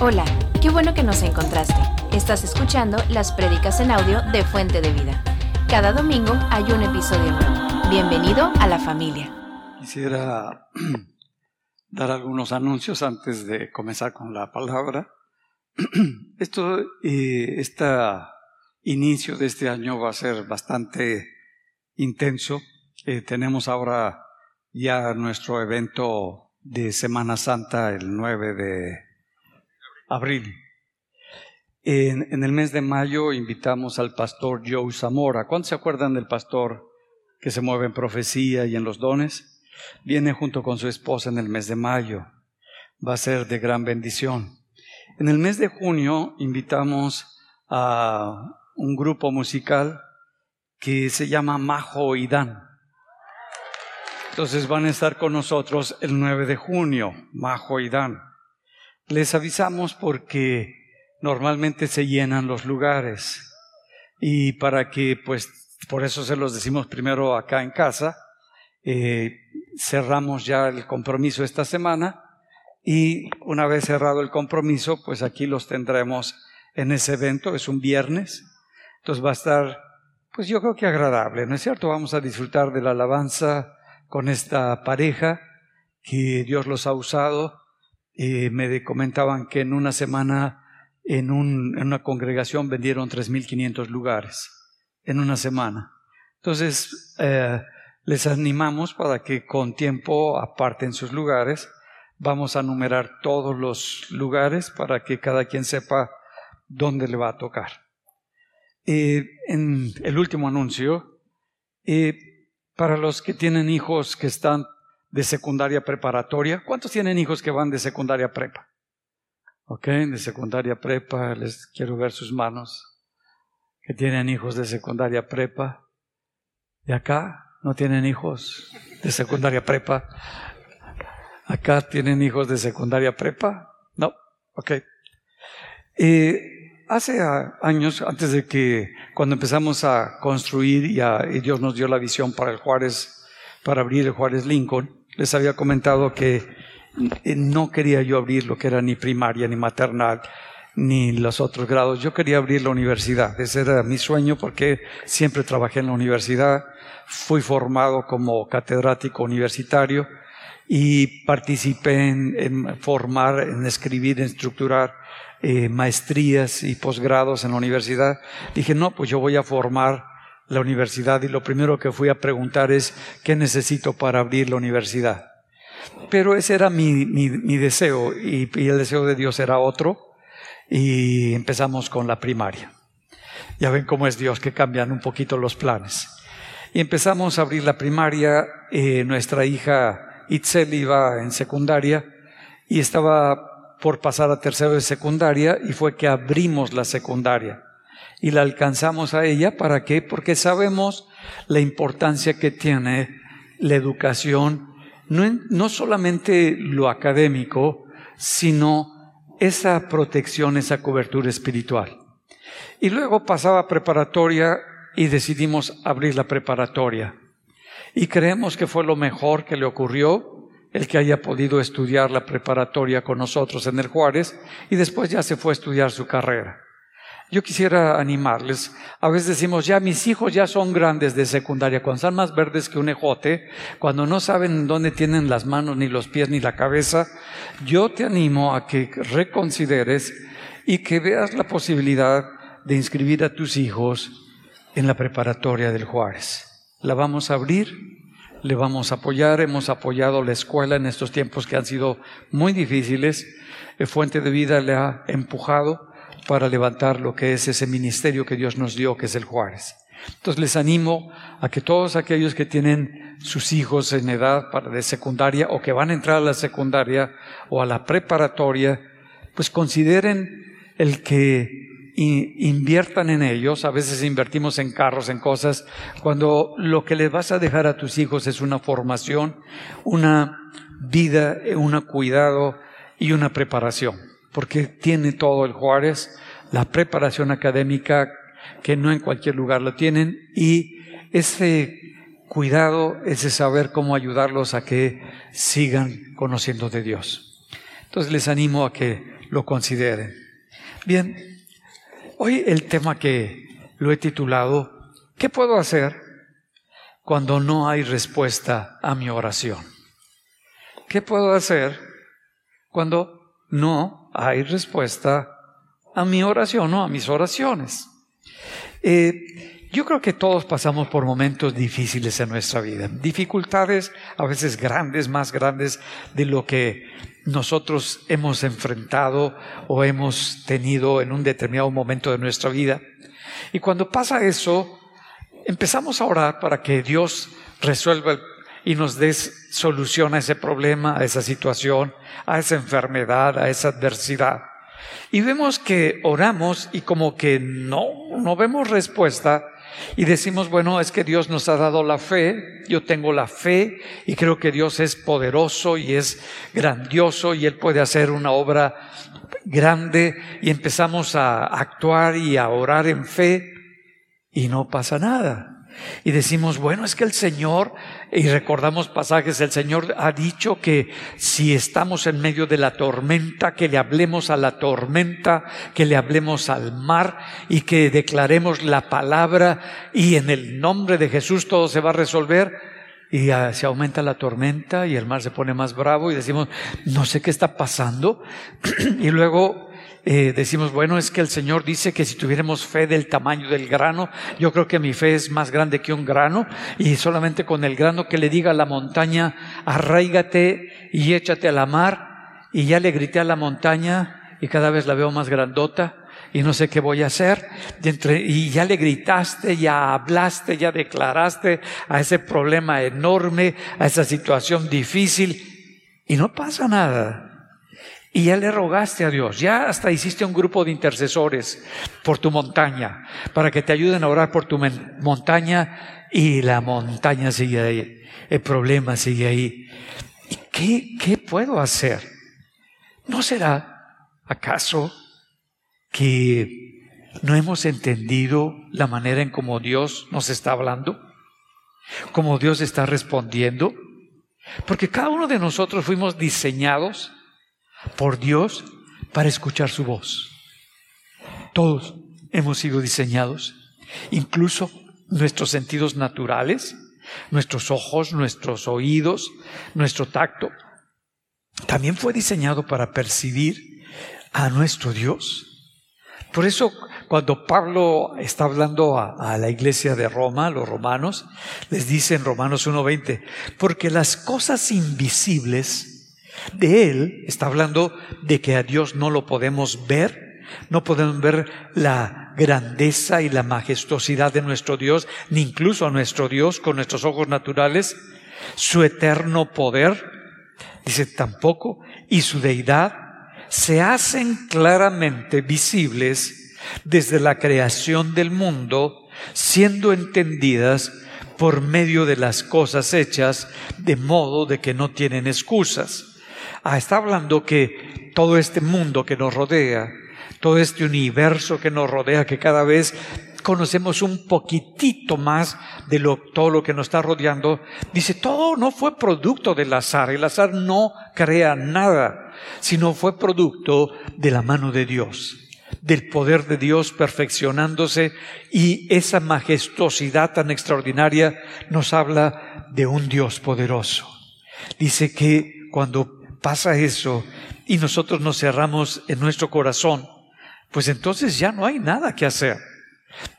Hola, qué bueno que nos encontraste. Estás escuchando las prédicas en audio de Fuente de Vida. Cada domingo hay un episodio nuevo. Bienvenido a la familia. Quisiera dar algunos anuncios antes de comenzar con la palabra. Esto, este inicio de este año va a ser bastante intenso. Eh, tenemos ahora ya nuestro evento de Semana Santa el 9 de abril. En, el mes de mayo invitamos al pastor Joe Zamora. ¿Cuántos se acuerdan del pastor que se mueve en profecía y en los dones? Viene junto con su esposa en el mes de mayo. Va a ser de gran bendición. En el mes de junio invitamos a un grupo musical que se llama Majo y Dan. Entonces van a estar con nosotros el 9 de junio, Majo y Dan. Les avisamos porque normalmente se llenan los lugares y para que, pues, por eso se los decimos primero acá en casa, eh, cerramos ya el compromiso esta semana y una vez cerrado el compromiso, pues aquí los tendremos en ese evento, es un viernes, entonces va a estar, pues yo creo que agradable, ¿no es cierto? Vamos a disfrutar de la alabanza con esta pareja que Dios los ha usado eh, me comentaban que en una semana en, un, en una congregación vendieron 3.500 lugares, en una semana. Entonces, eh, les animamos para que con tiempo aparten sus lugares. Vamos a numerar todos los lugares para que cada quien sepa dónde le va a tocar. Eh, en el último anuncio, para los que tienen hijos que están de secundaria preparatoria. ¿Cuántos tienen hijos que van de secundaria prepa? Ok, de secundaria prepa, les quiero ver sus manos. Que tienen hijos de secundaria prepa. ¿De acá? ¿No tienen hijos de secundaria prepa? ¿Acá tienen hijos de secundaria prepa? No, ok. Eh, hace años, antes de que, cuando empezamos a construir y, y Dios nos dio la visión para el Juárez, para abrir el Juárez Lincoln, les había comentado que eh, no quería yo abrir lo que era ni primaria, ni maternal, ni los otros grados. Yo quería abrir la universidad. Ese era mi sueño porque siempre trabajé en la universidad. Fui formado como catedrático universitario y participé en, formar, en escribir, en estructurar eh, maestrías y posgrados en la universidad. Dije, no, pues yo voy a formar la universidad y lo primero que fui a preguntar es, ¿qué necesito para abrir la universidad? Pero ese era mi, mi, deseo y, el deseo de Dios era otro y empezamos con la primaria. Ya ven cómo es Dios que cambian un poquito los planes. Y empezamos a abrir la primaria, eh, nuestra hija Itzel iba en secundaria y estaba por pasar a tercero de secundaria y fue que abrimos la secundaria y la alcanzamos a ella. ¿Para qué? Porque sabemos la importancia que tiene la educación, no, no solamente lo académico, sino esa protección, esa cobertura espiritual. Y luego pasaba preparatoria y decidimos abrir la preparatoria. Y creemos que fue lo mejor que le ocurrió el que haya podido estudiar la preparatoria con nosotros en el Juárez y después ya se fue a estudiar su carrera. Yo quisiera animarles. A veces decimos, ya mis hijos ya son grandes de secundaria, cuando están más verdes que un ejote, cuando no saben dónde tienen las manos, ni los pies, ni la cabeza. Yo te animo a que reconsideres y que veas la posibilidad de inscribir a tus hijos en la preparatoria del Juárez. La vamos a abrir, le vamos a apoyar, hemos apoyado la escuela en estos tiempos que han sido muy difíciles. Fuente de Vida le ha empujado para levantar lo que es ese ministerio que Dios nos dio, que es el Juárez. Entonces les animo a que todos aquellos que tienen sus hijos en edad de secundaria o que van a entrar a la secundaria o a la preparatoria, pues consideren el que inviertan en ellos. A veces invertimos en carros, en cosas, cuando lo que les vas a dejar a tus hijos es una formación, una vida, un cuidado y una preparación porque tiene todo el Juárez, la preparación académica que no en cualquier lugar lo tienen y ese cuidado, ese saber cómo ayudarlos a que sigan conociendo de Dios. Entonces les animo a que lo consideren. Bien, hoy el tema que lo he titulado, ¿qué puedo hacer cuando no hay respuesta a mi oración? ¿Qué puedo hacer cuando no hay respuesta a mi oración o a mis oraciones? Eh, yo creo que todos pasamos por momentos difíciles en nuestra vida, dificultades a veces grandes, más grandes de lo que nosotros hemos enfrentado o hemos tenido en un determinado momento de nuestra vida. Y cuando pasa eso, empezamos a orar para que Dios resuelva y nos dé solución a ese problema, a esa situación, a esa enfermedad, a esa adversidad. Y vemos que oramos y como que no, no vemos respuesta y decimos, bueno, es que Dios nos ha dado la fe, yo tengo la fe y creo que Dios es poderoso y es grandioso y Él puede hacer una obra grande y empezamos a actuar y a orar en fe y no pasa nada. Y decimos, bueno, es que el Señor, y recordamos pasajes, el Señor ha dicho que si estamos en medio de la tormenta, que le hablemos a la tormenta, que le hablemos al mar y que declaremos la palabra y en el nombre de Jesús todo se va a resolver. Y se aumenta la tormenta y el mar se pone más bravo y decimos, no sé qué está pasando. y luego eh, decimos, bueno, es que el Señor dice que si tuviéramos fe del tamaño del grano, yo creo que mi fe es más grande que un grano, y solamente con el grano que le diga a la montaña, arraigate y échate a la mar, y ya le grité a la montaña, y cada vez la veo más grandota, y no sé qué voy a hacer. Y ya le gritaste, ya hablaste, ya declaraste a ese problema enorme, a esa situación difícil, y no pasa nada. Y ya le rogaste a Dios, ya hasta hiciste un grupo de intercesores por tu montaña, para que te ayuden a orar por tu montaña y la montaña sigue ahí, el problema sigue ahí. ¿Y qué, qué puedo hacer? ¿No será acaso que no hemos entendido la manera en cómo Dios nos está hablando? ¿Cómo Dios está respondiendo? Porque cada uno de nosotros fuimos diseñados por Dios para escuchar su voz. Todos hemos sido diseñados, incluso nuestros sentidos naturales, nuestros ojos, nuestros oídos, nuestro tacto, también fue diseñado para percibir a nuestro Dios. Por eso cuando Pablo está hablando a, la iglesia de Roma, los romanos, les dice en Romanos 1.20, porque las cosas invisibles, de Él está hablando de que a Dios no lo podemos ver, no podemos ver la grandeza y la majestuosidad de nuestro Dios, ni incluso a nuestro Dios con nuestros ojos naturales, su eterno poder, dice tampoco, y su deidad, se hacen claramente visibles desde la creación del mundo, siendo entendidas por medio de las cosas hechas, de modo de que no tienen excusas. Ah, está hablando que todo este mundo que nos rodea, todo este universo que nos rodea, que cada vez conocemos un poquitito más de lo, todo lo que nos está rodeando, dice, todo no fue producto del azar, el azar no crea nada, sino fue producto de la mano de Dios del poder de Dios perfeccionándose y esa majestuosidad tan extraordinaria nos habla de un Dios poderoso. Dice que cuando pasa eso y nosotros nos cerramos en nuestro corazón, pues entonces ya no hay nada que hacer.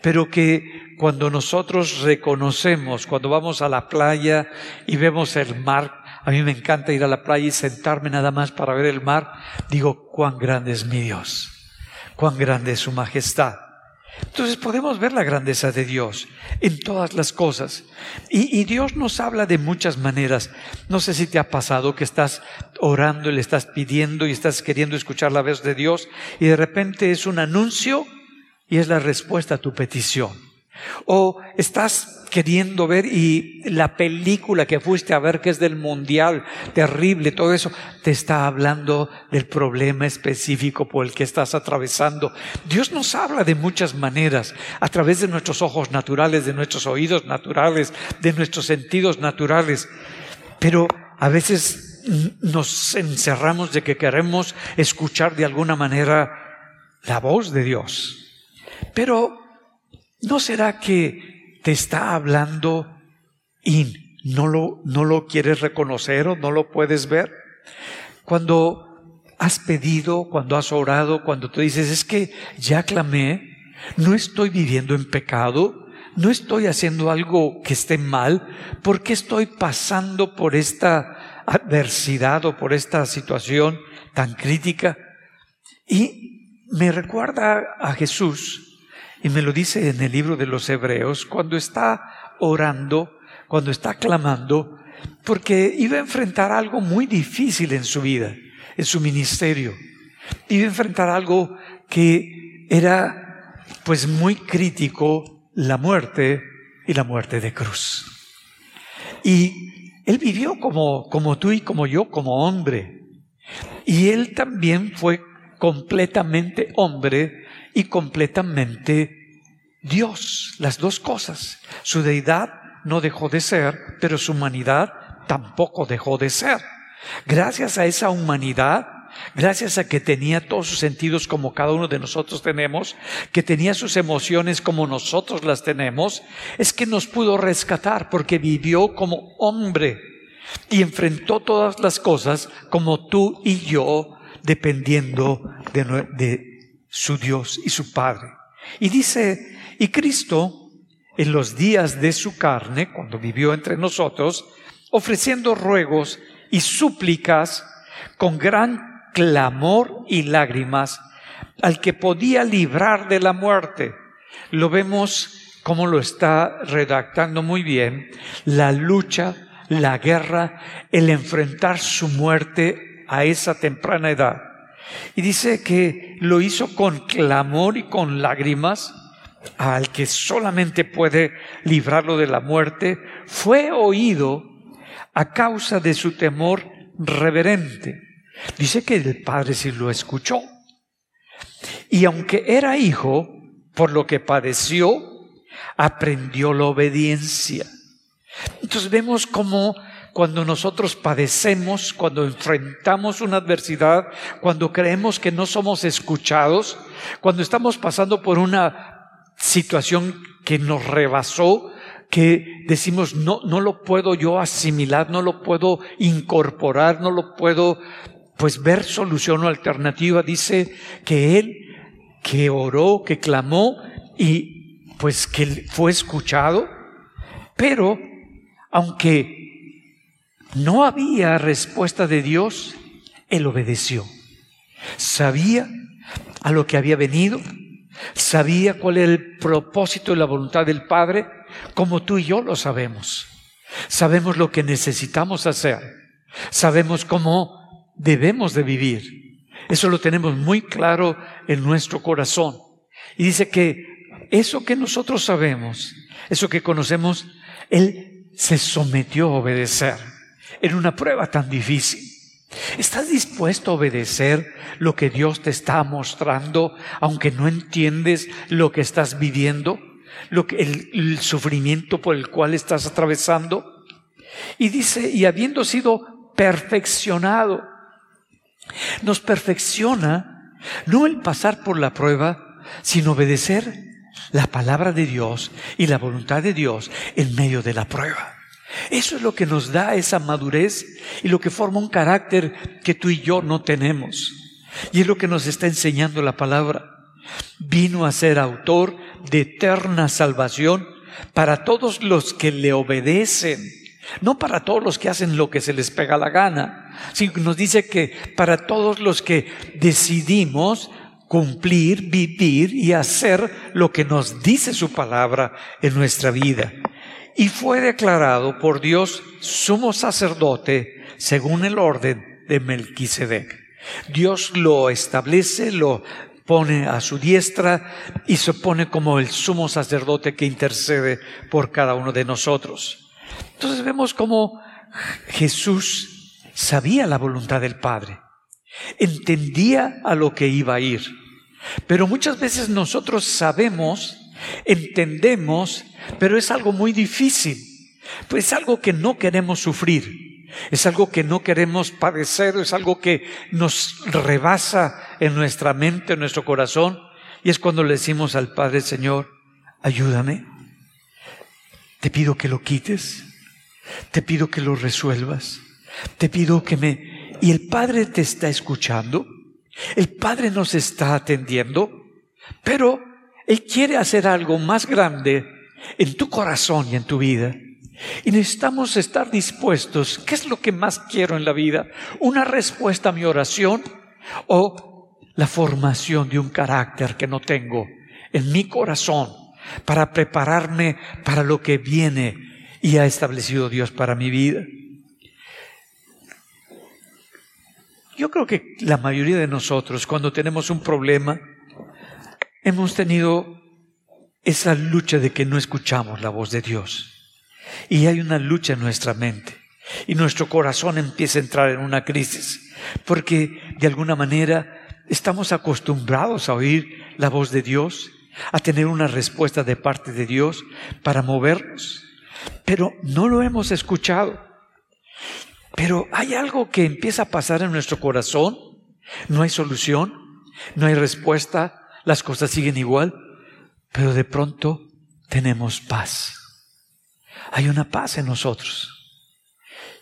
Pero que cuando nosotros reconocemos, cuando vamos a la playa y vemos el mar, a mí me encanta ir a la playa y sentarme nada más para ver el mar, digo, cuán grande es mi Dios, cuán grande es su majestad. Entonces podemos ver la grandeza de Dios en todas las cosas. Y, Dios nos habla de muchas maneras. No sé si te ha pasado que estás orando y le estás pidiendo y estás queriendo escuchar la voz de Dios y de repente es un anuncio y es la respuesta a tu petición. O estás queriendo ver y la película que fuiste a ver que es del mundial, terrible, todo eso, te está hablando del problema específico por el que estás atravesando. Dios nos habla de muchas maneras, a través de nuestros ojos naturales, de nuestros oídos naturales, de nuestros sentidos naturales, pero a veces nos encerramos de que queremos escuchar de alguna manera la voz de Dios. Pero, ¿no será que te está hablando y no lo, no lo quieres reconocer o no lo puedes ver? Cuando has pedido, cuando has orado, cuando tú dices, es que ya clamé, no estoy viviendo en pecado, no estoy haciendo algo que esté mal, ¿por qué estoy pasando por esta adversidad o por esta situación tan crítica? Y me recuerda a Jesús, y me lo dice en el libro de los Hebreos, cuando está orando, cuando está clamando, porque iba a enfrentar algo muy difícil en su vida, en su ministerio. Iba a enfrentar algo que era pues muy crítico la muerte y la muerte de cruz. Y él vivió como, como tú y como yo, como hombre. Y él también fue completamente hombre y completamente Dios, las dos cosas. Su deidad no dejó de ser, pero su humanidad tampoco dejó de ser. Gracias a esa humanidad, gracias a que tenía todos sus sentidos como cada uno de nosotros tenemos, que tenía sus emociones como nosotros las tenemos, es que nos pudo rescatar porque vivió como hombre y enfrentó todas las cosas como tú y yo, dependiendo de, de su Dios y su Padre. Y dice, y Cristo, en los días de su carne, cuando vivió entre nosotros, ofreciendo ruegos y súplicas con gran clamor y lágrimas al que podía librar de la muerte. Lo vemos como lo está redactando muy bien, la lucha, la guerra, el enfrentar su muerte a esa temprana edad. Y dice que lo hizo con clamor y con lágrimas al que solamente puede librarlo de la muerte, fue oído a causa de su temor reverente. Dice que el padre sí lo escuchó. Y aunque era hijo, por lo que padeció, aprendió la obediencia. Entonces vemos cómo cuando nosotros padecemos, cuando enfrentamos una adversidad, cuando creemos que no somos escuchados, cuando estamos pasando por una situación que nos rebasó, que decimos, no, no lo puedo yo asimilar, no lo puedo incorporar, no lo puedo pues ver solución o alternativa. Dice que él que oró, que clamó y pues que fue escuchado, pero aunque no había respuesta de Dios, él obedeció. Sabía a lo que había venido, sabía cuál era el propósito y la voluntad del Padre, como tú y yo lo sabemos. Sabemos lo que necesitamos hacer. Sabemos cómo debemos de vivir. Eso lo tenemos muy claro en nuestro corazón. Y dice que eso que nosotros sabemos, eso que conocemos, Él se sometió a obedecer en una prueba tan difícil. ¿Estás dispuesto a obedecer lo que Dios te está mostrando, aunque no entiendes lo que estás viviendo, lo que, el, el sufrimiento por el cual estás atravesando? Y dice, y habiendo sido perfeccionado, nos perfecciona no el pasar por la prueba, sino obedecer la palabra de Dios y la voluntad de Dios en medio de la prueba. Eso es lo que nos da esa madurez y lo que forma un carácter que tú y yo no tenemos. Y es lo que nos está enseñando la palabra. Vino a ser autor de eterna salvación para todos los que le obedecen no para todos los que hacen lo que se les pega la gana, sino que nos dice que para todos los que decidimos cumplir, vivir y hacer lo que nos dice su palabra en nuestra vida. Y fue declarado por Dios sumo sacerdote según el orden de Melquisedec. Dios lo establece, lo pone a su diestra y se pone como el sumo sacerdote que intercede por cada uno de nosotros. Entonces vemos cómo Jesús sabía la voluntad del Padre, entendía a lo que iba a ir. Pero muchas veces nosotros sabemos, entendemos, pero es algo muy difícil, pues es algo que no queremos sufrir. Es algo que no queremos padecer, es algo que nos rebasa en nuestra mente, en nuestro corazón. Y es cuando le decimos al Padre, Señor, ayúdame. Te pido que lo quites. Te pido que lo resuelvas. Te pido que me... Y el Padre te está escuchando. El Padre nos está atendiendo. Pero Él quiere hacer algo más grande en tu corazón y en tu vida. Y necesitamos estar dispuestos. ¿Qué es lo que más quiero en la vida? ¿Una respuesta a mi oración o la formación de un carácter que no tengo en mi corazón para prepararme para lo que viene y ha establecido Dios para mi vida? Yo creo que la mayoría de nosotros, cuando tenemos un problema, hemos tenido esa lucha de que no escuchamos la voz de Dios. Y hay una lucha en nuestra mente. Y nuestro corazón empieza a entrar en una crisis. Porque de alguna manera estamos acostumbrados a oír la voz de Dios, a tener una respuesta de parte de Dios para movernos. Pero no lo hemos escuchado. Pero hay algo que empieza a pasar en nuestro corazón. No hay solución, no hay respuesta, las cosas siguen igual, pero de pronto tenemos paz hay una paz en nosotros.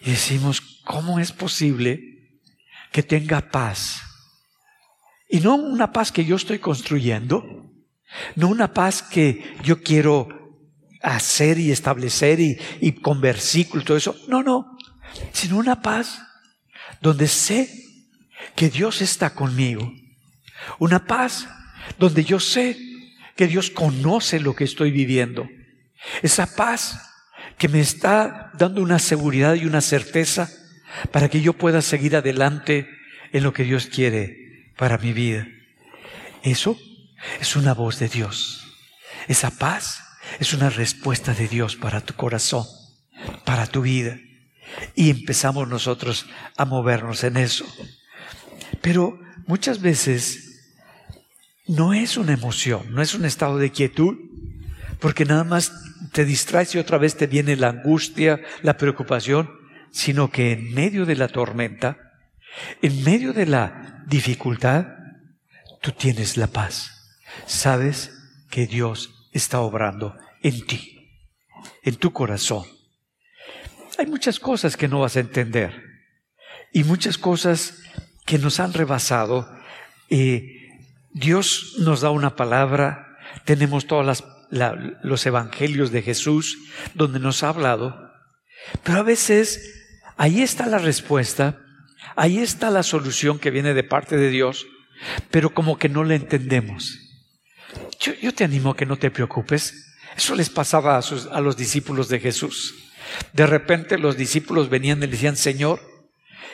Y decimos, ¿cómo es posible que tenga paz? Y no una paz que yo estoy construyendo, no una paz que yo quiero hacer y establecer y, con versículos y todo eso. No, no, sino una paz donde sé que Dios está conmigo. Una paz donde yo sé que Dios conoce lo que estoy viviendo. Esa paz que me está dando una seguridad y una certeza para que yo pueda seguir adelante en lo que Dios quiere para mi vida. Eso es una voz de Dios. Esa paz es una respuesta de Dios para tu corazón, para tu vida. Y empezamos nosotros a movernos en eso. Pero muchas veces no es una emoción, no es un estado de quietud, porque nada más te distraes y otra vez te viene la angustia, la preocupación, sino que en medio de la tormenta, en medio de la dificultad, tú tienes la paz. Sabes que Dios está obrando en ti, en tu corazón. Hay muchas cosas que no vas a entender y muchas cosas que nos han rebasado. Dios nos da una palabra, tenemos todas las los evangelios de Jesús, donde nos ha hablado, pero a veces ahí está la respuesta, ahí está la solución que viene de parte de Dios, pero como que no la entendemos. Yo, te animo a que no te preocupes. Eso les pasaba a, a los discípulos de Jesús. De repente los discípulos venían y decían, Señor,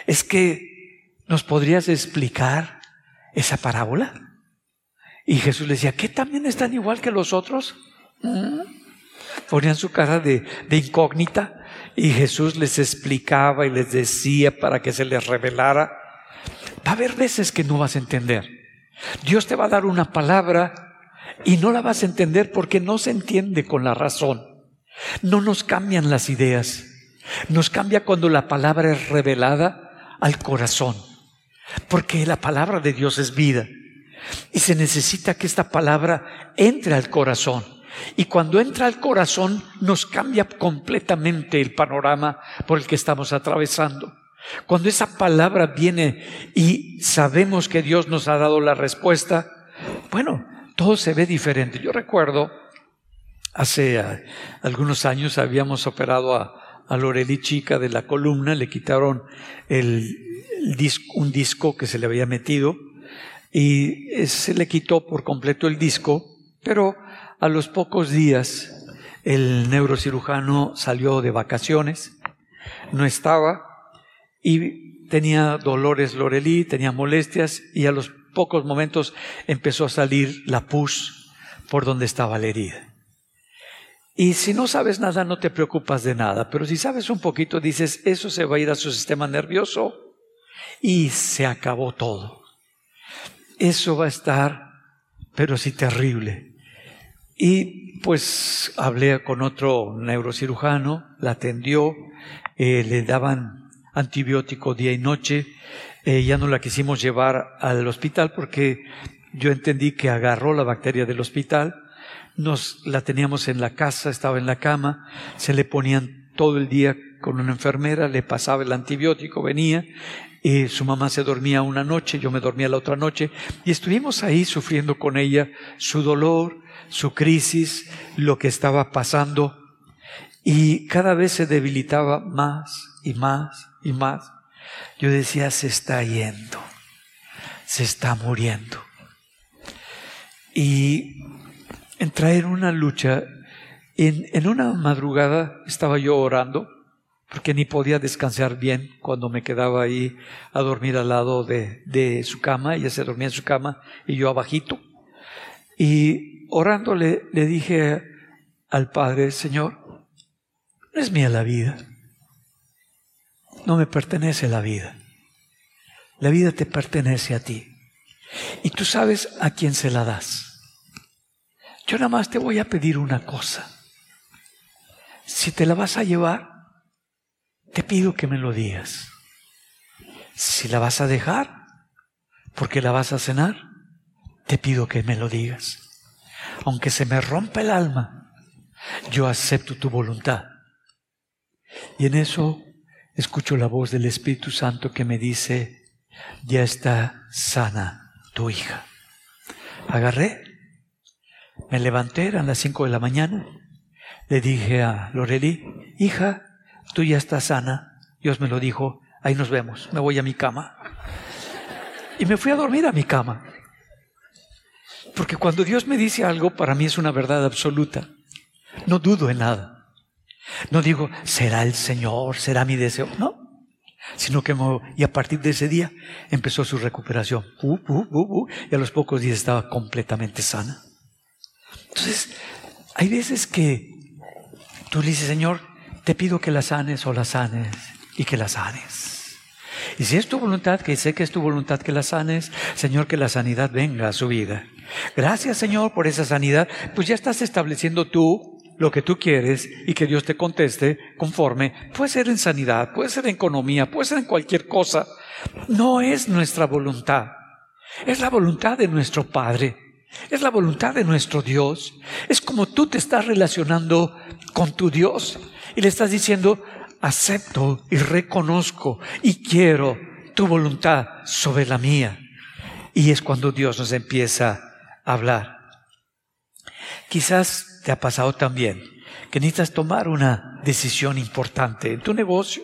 es que nos podrías explicar esa parábola. Y Jesús les decía, ¿qué también están igual que los otros? Ponían su cara de, incógnita y Jesús les explicaba y les decía para que se les revelara. Va a haber veces que no vas a entender. Dios te va a dar una palabra y no la vas a entender porque no se entiende con la razón. No nos cambian las ideas. Nos cambia cuando la palabra es revelada al corazón. Porque la palabra de Dios es vida. Y se necesita que esta palabra entre al corazón. Y cuando entra al corazón nos cambia completamente el panorama por el que estamos atravesando. Cuando esa palabra viene y sabemos que Dios nos ha dado la respuesta, bueno, todo se ve diferente. Yo recuerdo, hace ah, algunos años habíamos operado a, Loreli Chica de la columna, le quitaron un disco que se le había metido y se le quitó por completo el disco, pero a los pocos días, el neurocirujano salió de vacaciones, no estaba y tenía dolores Lorelí, tenía molestias y a los pocos momentos empezó a salir la pus por donde estaba la herida. Y si no sabes nada, no te preocupas de nada, pero si sabes un poquito, dices, eso se va a ir a su sistema nervioso y se acabó todo. Eso va a estar, pero sí terrible. Y pues hablé con otro neurocirujano, la atendió, eh, le daban antibiótico día y noche. Eh, ya no la quisimos llevar al hospital porque yo entendí que agarró la bacteria del hospital. Nos la teníamos en la casa, estaba en la cama, se le ponían todo el día con una enfermera, le pasaba el antibiótico, venía, y su mamá se dormía una noche, yo me dormía la otra noche, y estuvimos ahí sufriendo con ella su dolor, su crisis, lo que estaba pasando, y cada vez se debilitaba más y más y más. Yo decía, se está yendo, se está muriendo. Y entré en una lucha. En, en una madrugada estaba yo orando, porque ni podía descansar bien cuando me quedaba ahí a dormir al lado de, de su cama. Ella se dormía en su cama y yo abajito. Y orando le, le dije al Padre, Señor, no es mía la vida. No me pertenece la vida. La vida te pertenece a ti. Y tú sabes a quién se la das. Yo nada más te voy a pedir una cosa. Si te la vas a llevar, te pido que me lo digas. Si la vas a dejar, porque la vas a cenar, te pido que me lo digas. Aunque se me rompa el alma, yo acepto tu voluntad. Y en eso escucho la voz del Espíritu Santo que me dice, ya está sana tu hija. Agarré, me levanté, eran las cinco de la mañana, le dije a Loreli, hija, tú ya estás sana. Dios me lo dijo, ahí nos vemos, me voy a mi cama. Y me fui a dormir a mi cama. Porque cuando Dios me dice algo, para mí es una verdad absoluta. No dudo en nada. No digo, será el Señor, será mi deseo. No. Sino que, y a partir de ese día empezó su recuperación. y a los pocos días estaba completamente sana. Entonces, hay veces que tú le dices, Señor, te pido que la sanes o la sanes y que la sanes. Y si es tu voluntad, que sé que es tu voluntad que la sanes, Señor, que la sanidad venga a su vida. Gracias, Señor, por esa sanidad. Pues ya estás estableciendo tú lo que tú quieres y que Dios te conteste conforme. Puede ser en sanidad, puede ser en economía, puede ser en cualquier cosa. No es nuestra voluntad. Es la voluntad de nuestro Padre. Es la voluntad de nuestro Dios. Es como tú te estás relacionando con tu Dios y le estás diciendo, acepto y reconozco y quiero tu voluntad sobre la mía. Y es cuando Dios nos empieza a hablar. Quizás te ha pasado también que necesitas tomar una decisión importante en tu negocio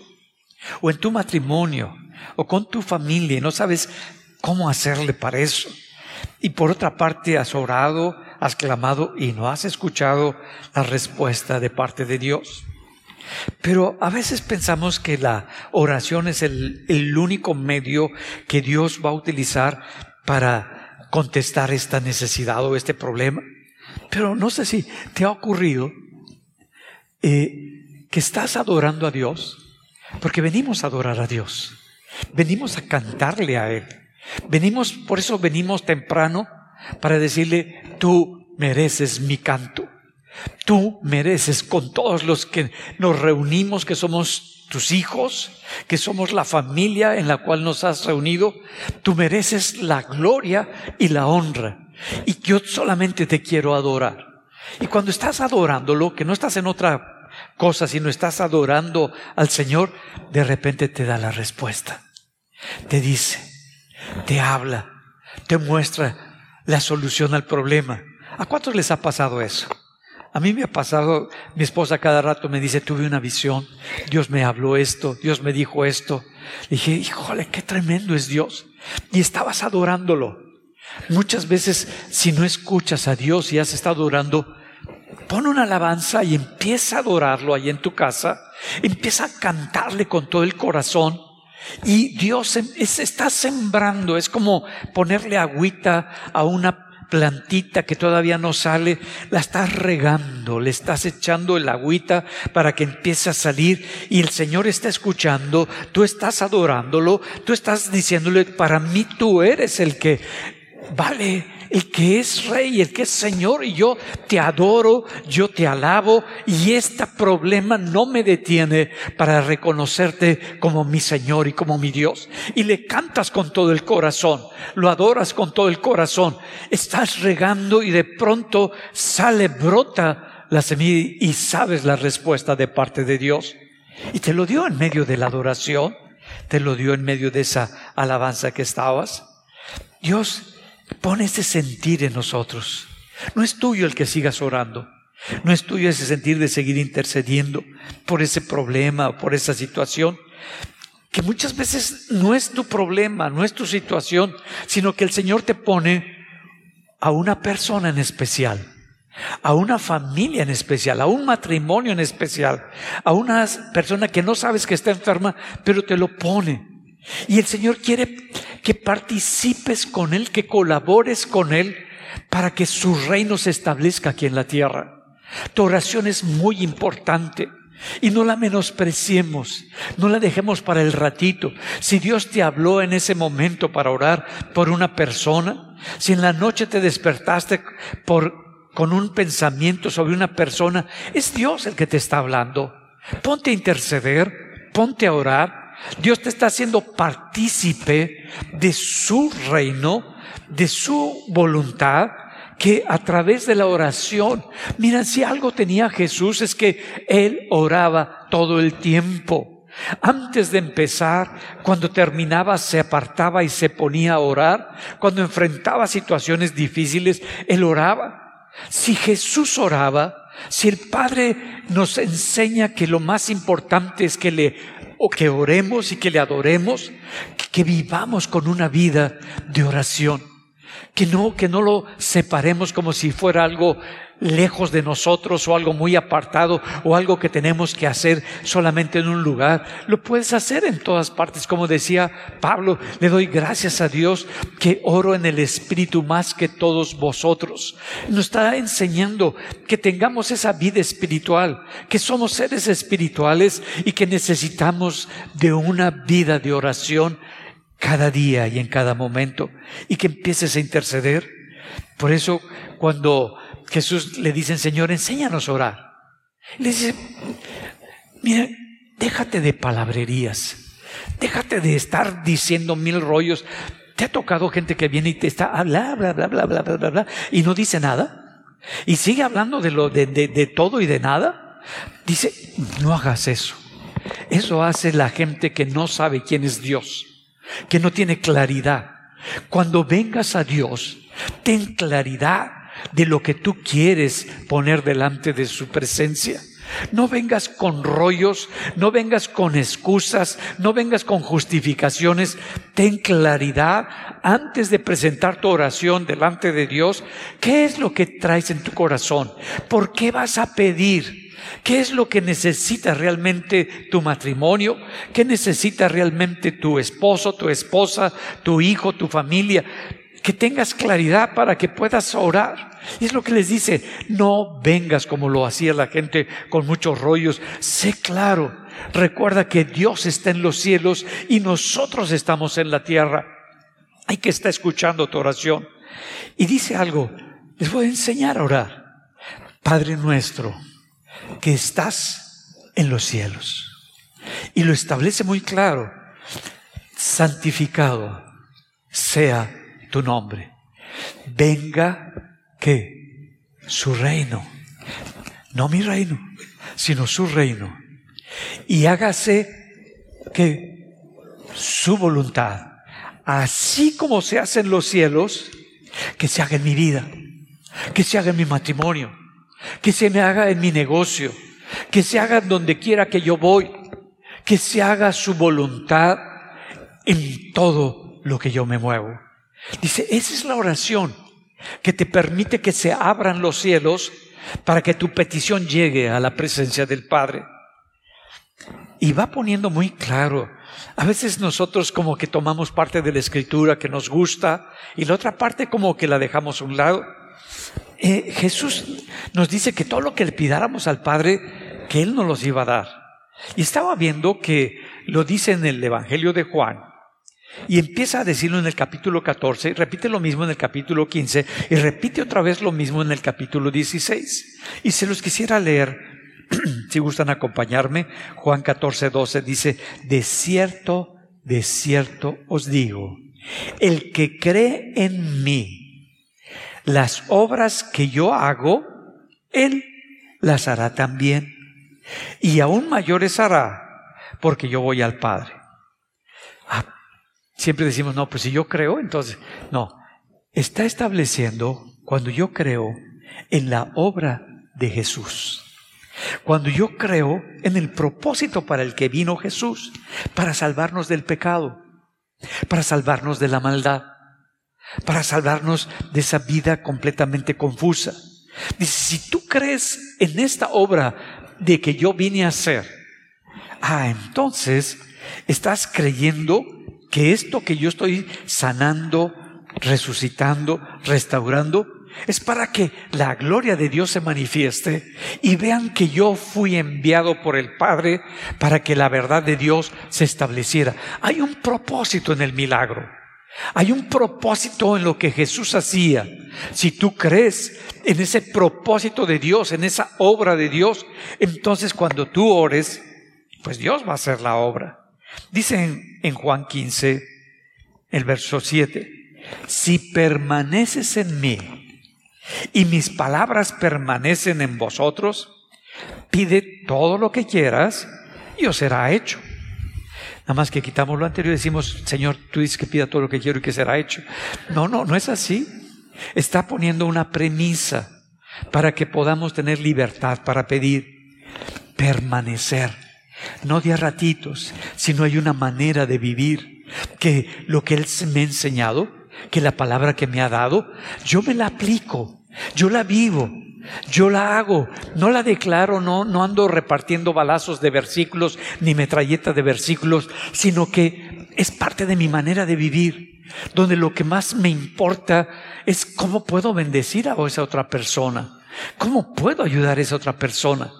o en tu matrimonio o con tu familia y no sabes cómo hacerle para eso. Y por otra parte has orado, has clamado y no has escuchado la respuesta de parte de Dios. Pero a veces pensamos que la oración es el, único medio que Dios va a utilizar para contestar esta necesidad o este problema. Pero no sé si te ha ocurrido eh, que estás adorando a Dios, porque venimos a adorar a Dios, venimos a cantarle a Él, venimos, por eso venimos temprano para decirle, tú mereces mi canto. Tú mereces con todos los que nos reunimos, que somos tus hijos, que somos la familia en la cual nos has reunido, tú mereces la gloria y la honra. Y yo solamente te quiero adorar. Y cuando estás adorándolo, que no estás en otra cosa, sino estás adorando al Señor, de repente te da la respuesta. Te dice, te habla, te muestra la solución al problema. ¿A cuántos les ha pasado eso? A mí me ha pasado, mi esposa cada rato me dice, tuve una visión, Dios me habló esto, Dios me dijo esto. dije, híjole, qué tremendo es Dios. Y estabas adorándolo. Muchas veces, si no escuchas a Dios y has estado orando, pon una alabanza y empieza a adorarlo ahí en tu casa, empieza a cantarle con todo el corazón. Y Dios está sembrando, es como ponerle agüita a una plantita que todavía no sale, la estás regando, le estás echando el agüita para que empiece a salir y el Señor está escuchando, tú estás adorándolo, tú estás diciéndole, para mí tú eres el que vale el que es rey, el que es Señor, y yo te adoro, yo te alabo, y este problema no me detiene para reconocerte como mi Señor y como mi Dios. Y le cantas con todo el corazón, lo adoras con todo el corazón, estás regando y de pronto sale, brota la semilla y sabes la respuesta de parte de Dios. Y te lo dio en medio de la adoración, te lo dio en medio de esa alabanza que estabas. Dios Pone ese sentir en nosotros. No es tuyo el que sigas orando. No es tuyo ese sentir de seguir intercediendo por ese problema por esa situación. Que muchas veces no es tu problema, no es tu situación, sino que el Señor te pone a una persona en especial, a una familia en especial, a un matrimonio en especial, a una persona que no sabes que está enferma, pero te lo pone. Y el Señor quiere que participes con Él, que colabores con Él para que su reino se establezca aquí en la tierra. Tu oración es muy importante. Y no la menospreciemos, no la dejemos para el ratito. Si Dios te habló en ese momento para orar por una persona, si en la noche te despertaste por, con un pensamiento sobre una persona, es Dios el que te está hablando. Ponte a interceder, ponte a orar Dios te está haciendo partícipe de su reino, de su voluntad, que a través de la oración, mira, si algo tenía Jesús es que Él oraba todo el tiempo. Antes de empezar, cuando terminaba, se apartaba y se ponía a orar. Cuando enfrentaba situaciones difíciles, Él oraba. Si Jesús oraba, si el Padre nos enseña que lo más importante es que le o que oremos y que le adoremos, que vivamos con una vida de oración, que no, que no lo separemos como si fuera algo lejos de nosotros o algo muy apartado o algo que tenemos que hacer solamente en un lugar. Lo puedes hacer en todas partes. Como decía Pablo, le doy gracias a Dios que oro en el Espíritu más que todos vosotros. Nos está enseñando que tengamos esa vida espiritual, que somos seres espirituales y que necesitamos de una vida de oración cada día y en cada momento y que empieces a interceder. Por eso cuando Jesús le dicen, Señor, enséñanos a orar. Le dice, mira, déjate de palabrerías, déjate de estar diciendo mil rollos. ¿Te ha tocado gente que viene y te está, bla, bla, bla, bla, bla, bla, bla, y no dice nada? Y sigue hablando de, lo, de, de, de todo y de nada. Dice, no hagas eso. Eso hace la gente que no sabe quién es Dios, que no tiene claridad. Cuando vengas a Dios, ten claridad de lo que tú quieres poner delante de su presencia. No vengas con rollos, no vengas con excusas, no vengas con justificaciones. Ten claridad antes de presentar tu oración delante de Dios. ¿Qué es lo que traes en tu corazón? ¿Por qué vas a pedir? ¿Qué es lo que necesita realmente tu matrimonio? ¿Qué necesita realmente tu esposo, tu esposa, tu hijo, tu familia? Que tengas claridad para que puedas orar. Y es lo que les dice, no vengas como lo hacía la gente con muchos rollos, sé claro, recuerda que Dios está en los cielos y nosotros estamos en la tierra. Hay que estar escuchando tu oración. Y dice algo, les voy a enseñar a orar. Padre nuestro, que estás en los cielos. Y lo establece muy claro, santificado sea tu nombre. Venga que su reino, no mi reino, sino su reino. Y hágase que su voluntad, así como se hace en los cielos, que se haga en mi vida, que se haga en mi matrimonio, que se me haga en mi negocio, que se haga donde quiera que yo voy, que se haga su voluntad en todo lo que yo me muevo. Dice, esa es la oración que te permite que se abran los cielos para que tu petición llegue a la presencia del Padre. Y va poniendo muy claro, a veces nosotros como que tomamos parte de la escritura que nos gusta y la otra parte como que la dejamos a un lado. Eh, Jesús nos dice que todo lo que le pidáramos al Padre, que Él nos los iba a dar. Y estaba viendo que lo dice en el Evangelio de Juan, Y empieza a decirlo en el capítulo 14, y repite lo mismo en el capítulo 15, y repite otra vez lo mismo en el capítulo 16. Y se los quisiera leer, si gustan acompañarme, Juan 14, 12 dice, de cierto, de cierto os digo, el que cree en mí, las obras que yo hago, él las hará también. Y aún mayores hará, porque yo voy al Padre. Siempre decimos, no, pues si yo creo, entonces, no. Está estableciendo, cuando yo creo, en la obra de Jesús. Cuando yo creo en el propósito para el que vino Jesús, para salvarnos del pecado, para salvarnos de la maldad, para salvarnos de esa vida completamente confusa. Dice, si tú crees en esta obra de que yo vine a hacer, ah, entonces estás creyendo que esto que yo estoy sanando, resucitando, restaurando, es para que la gloria de Dios se manifieste y vean que yo fui enviado por el Padre para que la verdad de Dios se estableciera. Hay un propósito en el milagro. Hay un propósito en lo que Jesús hacía. Si tú crees en ese propósito de Dios, en esa obra de Dios, entonces cuando tú ores, pues Dios va a hacer la obra. Dice en, Juan 15, el verso 7, si permaneces en mí y mis palabras permanecen en vosotros, pide todo lo que quieras y os será hecho. Nada más que quitamos lo anterior y decimos, Señor, tú dices que pida todo lo que quiero y que será hecho. No, no, no es así. Está poniendo una premisa para que podamos tener libertad para pedir, permanecer. No de a ratitos, sino hay una manera de vivir que lo que Él me ha enseñado, que la palabra que me ha dado, yo me la aplico, yo la vivo, yo la hago, no la declaro, no, no ando repartiendo balazos de versículos ni metralletas de versículos, sino que es parte de mi manera de vivir, donde lo que más me importa es cómo puedo bendecir a esa otra persona, cómo puedo ayudar a esa otra persona.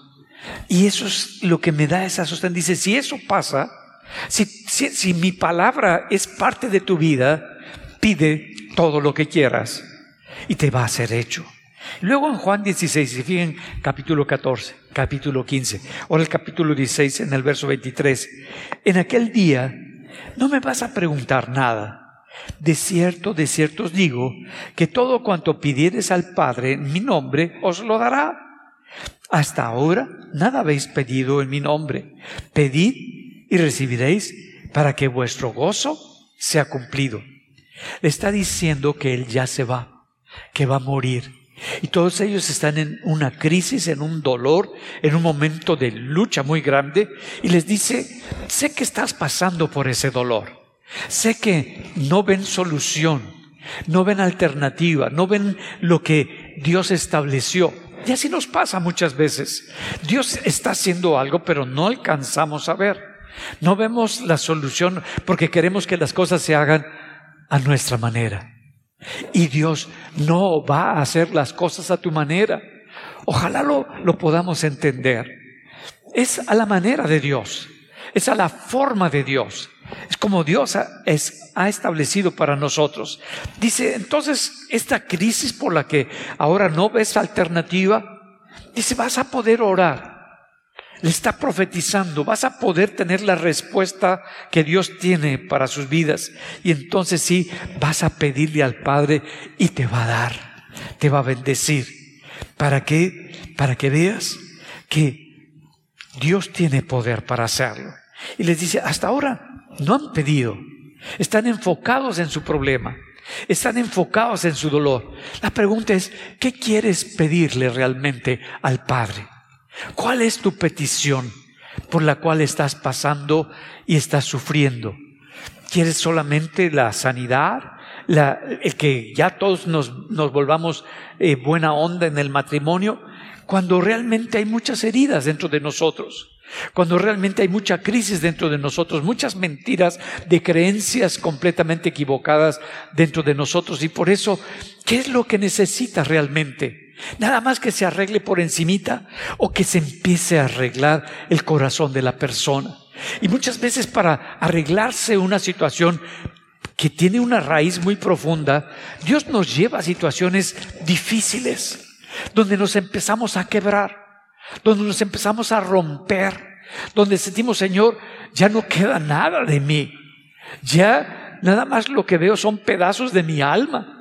Y eso es lo que me da esa sostén. Dice, si eso pasa, si, si, si mi palabra es parte de tu vida, pide todo lo que quieras y te va a ser hecho. Luego en Juan 16, si fijen, capítulo 14, capítulo 15, o el capítulo 16, en el verso 23, en aquel día no me vas a preguntar nada. De cierto, de cierto os digo, que todo cuanto pidieres al Padre en mi nombre, os lo dará. Hasta ahora nada habéis pedido en mi nombre. Pedid y recibiréis para que vuestro gozo sea cumplido. Le está diciendo que Él ya se va, que va a morir y todos ellos están en una crisis, en un dolor, en un momento de lucha muy grande. Y les dice, sé que estás pasando por ese dolor. Sé que no ven solución, no ven alternativa, no ven lo que Dios estableció. Y así nos pasa muchas veces. Dios está haciendo algo, pero no alcanzamos a ver. No vemos la solución porque queremos que las cosas se hagan a nuestra manera. Y Dios no va a hacer las cosas a tu manera. Ojalá lo, lo podamos entender. Es a la manera de Dios. Es a la forma de Dios. Es como Dios ha, establecido para nosotros. Dice, entonces, esta crisis por la que ahora no ves alternativa, dice, vas a poder orar le está profetizando, vas a poder tener la respuesta que Dios tiene para sus vidas. Y entonces sí, vas a pedirle al Padre y te va a dar, te va a bendecir. ¿Para qué? Para que veas que Dios tiene poder para hacerlo. Y les dice, hasta ahora no han pedido, están enfocados en su problema. Están enfocados en su dolor. La pregunta es, ¿qué quieres pedirle realmente al Padre? ¿Cuál es tu petición por la cual estás pasando y estás sufriendo? ¿Quieres solamente la sanidad? el que ya todos nos, volvamos eh, buena onda en el matrimonio, cuando realmente hay muchas heridas dentro de nosotros, cuando realmente hay mucha crisis dentro de nosotros, muchas mentiras de creencias completamente equivocadas dentro de nosotros. Y por eso, ¿qué es lo que necesitas realmente? Nada más que se arregle por encimita o que se empiece a arreglar el corazón de la persona. Y muchas veces para arreglarse una situación que tiene una raíz muy profunda, Dios nos lleva a situaciones difíciles, donde nos empezamos a quebrar, donde nos empezamos a romper, donde sentimos, Señor, ya no queda nada de mí, ya nada más lo que veo son pedazos de mi alma.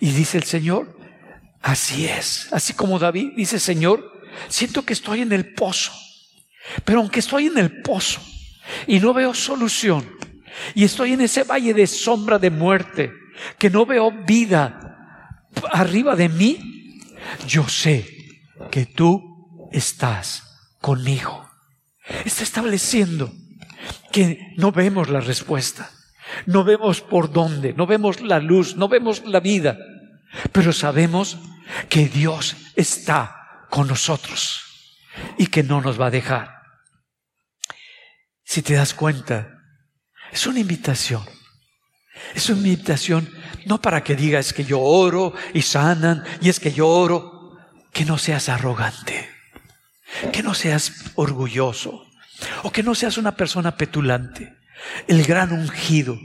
Y dice el Señor, así es, así como David dice, Señor, siento que estoy en el pozo, pero aunque estoy en el pozo y no veo solución, y estoy en ese valle de sombra de muerte, que no veo vida arriba de mí, yo sé que tú estás conmigo. Está estableciendo que no vemos la respuesta, no vemos por dónde, no vemos la luz, no vemos la vida, pero sabemos que Dios está con nosotros y que no nos va a dejar. Si te das cuenta, es una invitación. Es una invitación no para que digas que yo oro y sanan y es que yo oro, que no seas arrogante, que no seas orgulloso o que no seas una persona petulante. El gran ungido.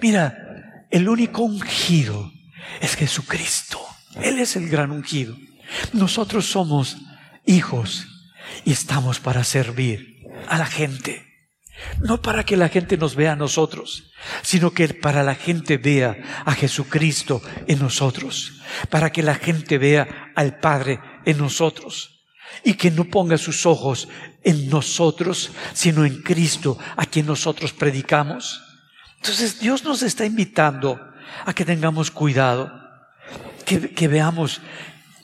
Mira, el único ungido es Jesucristo. Él es el gran ungido. Nosotros somos hijos y estamos para servir a la gente. No para que la gente nos vea a nosotros, sino que para la gente vea a Jesucristo en nosotros, para que la gente vea al Padre en nosotros y que no ponga sus ojos en nosotros, sino en Cristo, a quien nosotros predicamos. Entonces Dios nos está invitando a que tengamos cuidado, que, que veamos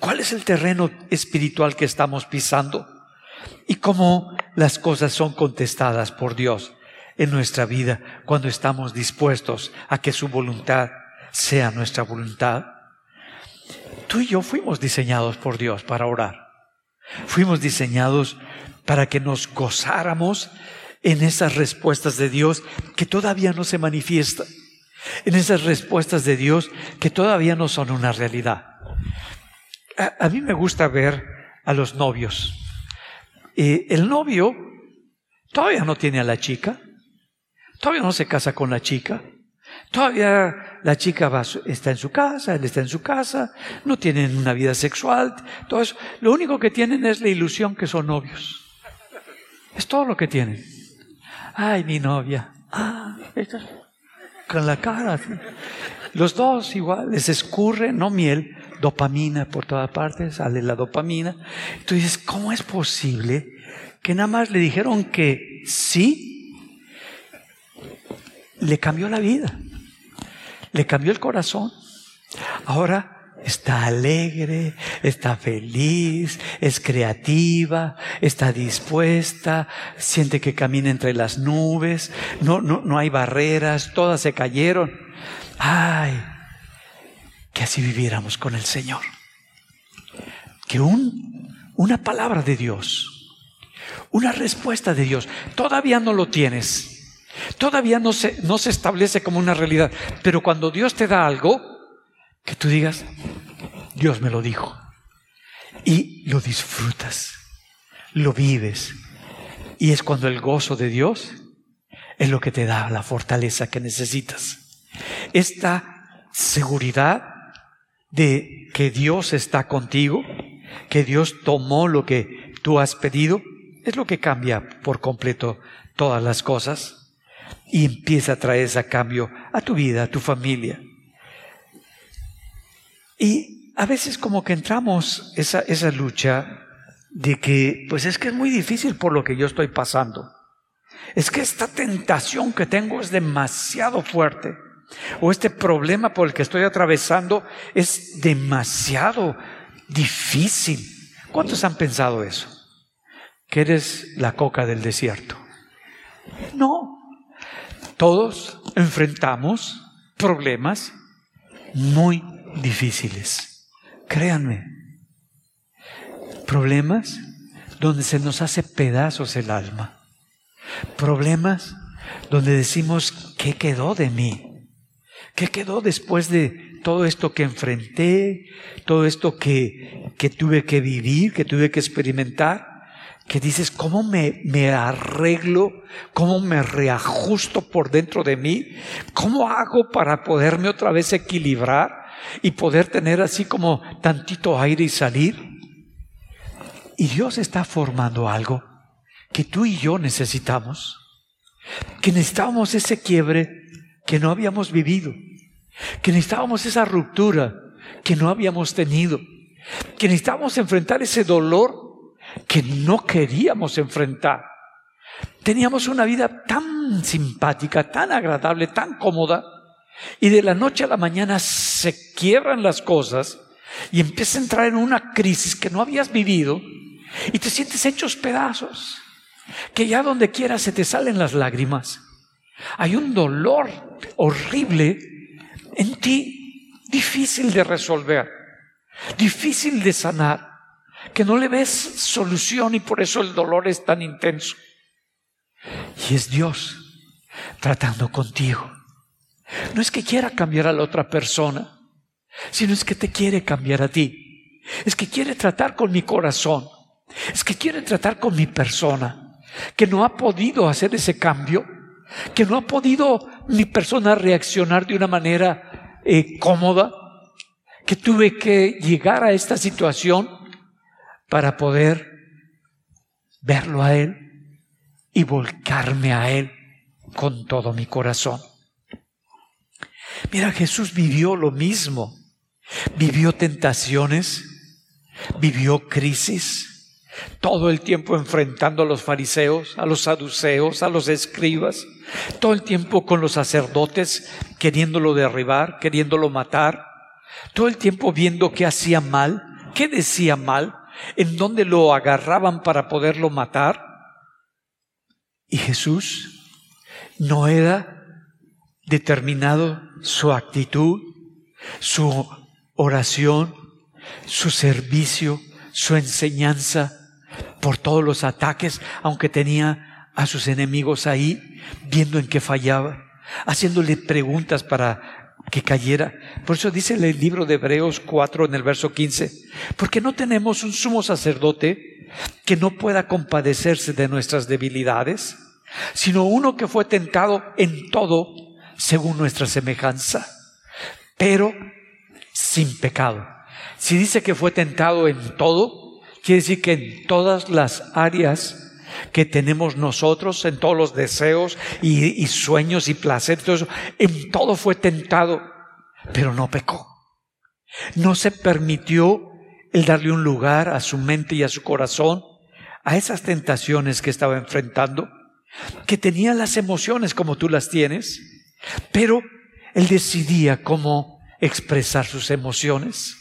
cuál es el terreno espiritual que estamos pisando y cómo las cosas son contestadas por Dios en nuestra vida cuando estamos dispuestos a que su voluntad sea nuestra voluntad. Tú y yo fuimos diseñados por Dios para orar. Fuimos diseñados para que nos gozáramos en esas respuestas de Dios que todavía no se manifiestan, en esas respuestas de Dios que todavía no son una realidad. A, mí me gusta ver a los novios el novio todavía no tiene a la chica, todavía no se casa con la chica, todavía la chica va, está en su casa, él está en su casa, no tienen una vida sexual, todo eso. Lo único que tienen es la ilusión que son novios. Es todo lo que tienen. Ay, mi novia. Ah, con la cara. Los dos igual, les escurre, no miel, dopamina por todas partes, sale la dopamina. Tú dices, ¿cómo es posible que nada más le dijeron que sí? Le cambió la vida, le cambió el corazón. Ahora está alegre, está feliz, es creativa, está dispuesta, siente que camina entre las nubes, no, no, no hay barreras, todas se cayeron. Ay, que así viviéramos con el Señor. Que un, una palabra de Dios, una respuesta de Dios, todavía no lo tienes. Todavía no se, no se establece como una realidad. Pero cuando Dios te da algo, que tú digas, Dios me lo dijo. Y lo disfrutas, lo vives. Y es cuando el gozo de Dios es lo que te da la fortaleza que necesitas. Esta seguridad de que Dios está contigo, que Dios tomó lo que tú has pedido, es lo que cambia por completo todas las cosas y empieza a traer ese cambio a tu vida, a tu familia. Y a veces como que entramos esa, esa lucha de que, pues es que es muy difícil por lo que yo estoy pasando. Es que esta tentación que tengo es demasiado fuerte o este problema por el que estoy atravesando es demasiado difícil. ¿Cuántos han pensado eso? Que eres la coca del desierto. No. Todos enfrentamos problemas muy difíciles. Créanme. Problemas donde se nos hace pedazos el alma. Problemas donde decimos, ¿qué quedó de mí? ¿Qué quedó después de todo esto que enfrenté, todo esto que, que tuve que vivir, que tuve que experimentar? Que dices, ¿cómo me, me arreglo? ¿Cómo me reajusto por dentro de mí? ¿Cómo hago para poderme otra vez equilibrar y poder tener así como tantito aire y salir? Y Dios está formando algo que tú y yo necesitamos, que necesitábamos ese quiebre que no habíamos vivido, que necesitábamos esa ruptura que no habíamos tenido, que necesitábamos enfrentar ese dolor que no queríamos enfrentar. Teníamos una vida tan simpática, tan agradable, tan cómoda, y de la noche a la mañana se quiebran las cosas y empieza a entrar en una crisis que no habías vivido y te sientes hechos pedazos, que ya donde quiera se te salen las lágrimas. Hay un dolor horrible en ti, difícil de resolver, difícil de sanar, que no le ves solución y por eso el dolor es tan intenso. Y es Dios tratando contigo. No es que quiera cambiar a la otra persona, sino es que te quiere cambiar a ti. Es que quiere tratar con mi corazón. Es que quiere tratar con mi persona, que no ha podido hacer ese cambio, que no ha podido mi persona reaccionar de una manera eh, cómoda, que tuve que llegar a esta situación para poder verlo a Él y volcarme a Él con todo mi corazón. Mira, Jesús vivió lo mismo. Vivió tentaciones, vivió crisis, todo el tiempo enfrentando a los fariseos, a los saduceos, a los escribas, todo el tiempo con los sacerdotes queriéndolo derribar, queriéndolo matar, todo el tiempo viendo qué hacía mal, qué decía mal, en dónde lo agarraban para poderlo matar. Y Jesús no era determinado su actitud, su oración, su servicio, su enseñanza por todos los ataques, aunque tenía a sus enemigos ahí, viendo en qué fallaba, haciéndole preguntas para que cayera. Por eso dice el libro de Hebreos 4 en el verso 15, porque no tenemos un sumo sacerdote que no pueda compadecerse de nuestras debilidades, sino uno que fue tentado en todo según nuestra semejanza, pero sin pecado. Si dice que fue tentado en todo, Quiere decir que en todas las áreas que tenemos nosotros, en todos los deseos y, sueños y placeres, en todo fue tentado, pero no pecó. No se permitió el darle un lugar a su mente y a su corazón a esas tentaciones que estaba enfrentando, que tenía las emociones como tú las tienes, pero él decidía cómo expresar sus emociones.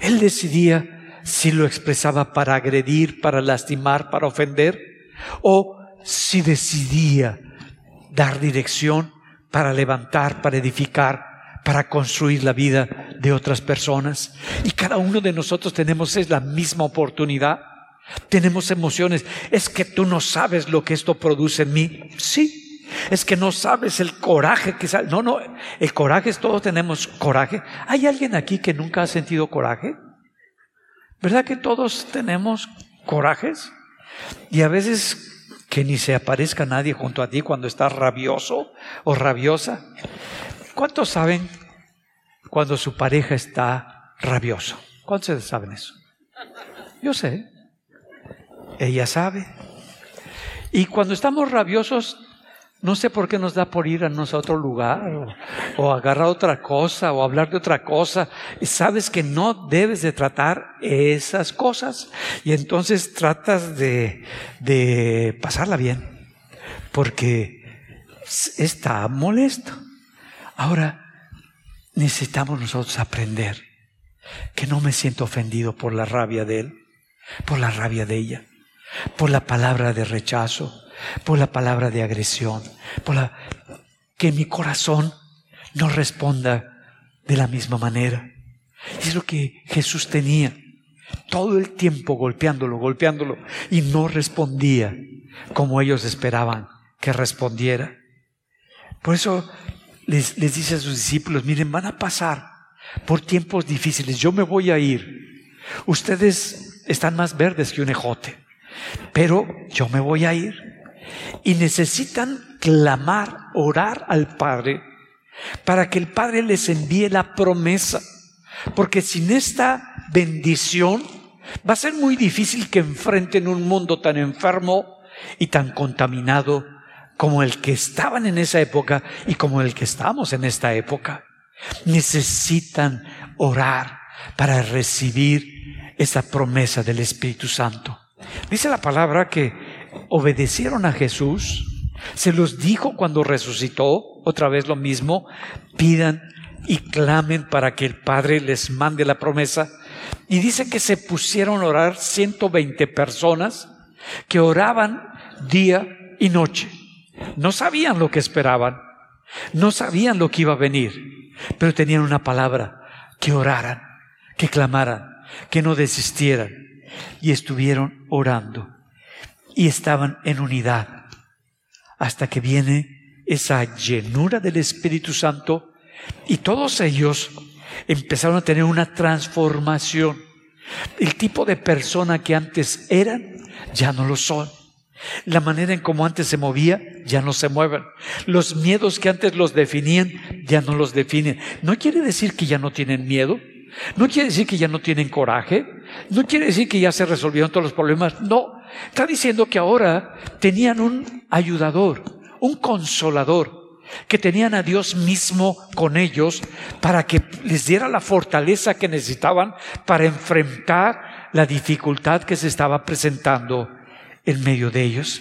Él decidía si lo expresaba para agredir, para lastimar, para ofender, o si decidía dar dirección para levantar, para edificar, para construir la vida de otras personas. Y cada uno de nosotros tenemos es la misma oportunidad. Tenemos emociones. Es que tú no sabes lo que esto produce en mí. Sí. Es que no sabes el coraje que sale. No, no. El coraje es todos tenemos coraje. ¿Hay alguien aquí que nunca ha sentido coraje? ¿Verdad que todos tenemos corajes? Y a veces que ni se aparezca nadie junto a ti cuando estás rabioso o rabiosa. ¿Cuántos saben cuando su pareja está rabioso? ¿Cuántos saben eso? Yo sé. Ella sabe. Y cuando estamos rabiosos, no sé por qué nos da por ir a otro lugar o, agarrar otra cosa o hablar de otra cosa. Sabes que no debes de tratar esas cosas y entonces tratas de, de pasarla bien porque está molesto. Ahora necesitamos nosotros aprender que no me siento ofendido por la rabia de él, por la rabia de ella, por la palabra de rechazo por la palabra de agresión, por la que mi corazón no responda de la misma manera. Es lo que Jesús tenía, todo el tiempo golpeándolo, golpeándolo, y no respondía como ellos esperaban que respondiera. Por eso les, les dice a sus discípulos, miren, van a pasar por tiempos difíciles, yo me voy a ir. Ustedes están más verdes que un ejote. pero yo me voy a ir. Y necesitan clamar, orar al Padre para que el Padre les envíe la promesa. Porque sin esta bendición va a ser muy difícil que enfrenten un mundo tan enfermo y tan contaminado como el que estaban en esa época y como el que estamos en esta época. Necesitan orar para recibir esa promesa del Espíritu Santo. Dice la palabra que obedecieron a Jesús, se los dijo cuando resucitó, otra vez lo mismo, pidan y clamen para que el Padre les mande la promesa. Y dice que se pusieron a orar 120 personas que oraban día y noche. No sabían lo que esperaban, no sabían lo que iba a venir, pero tenían una palabra, que oraran, que clamaran, que no desistieran. Y estuvieron orando y estaban en unidad hasta que viene esa llenura del Espíritu Santo y todos ellos empezaron a tener una transformación. El tipo de persona que antes eran, ya no lo son. La manera en cómo antes se movía, ya no se mueven. Los miedos que antes los definían, ya no los definen. No quiere decir que ya no tienen miedo. No quiere decir que ya no tienen coraje. No quiere decir que ya se resolvieron todos los problemas. No. Está diciendo que ahora tenían un ayudador, un consolador, que tenían a Dios mismo con ellos para que les diera la fortaleza que necesitaban para enfrentar la dificultad que se estaba presentando en medio de ellos.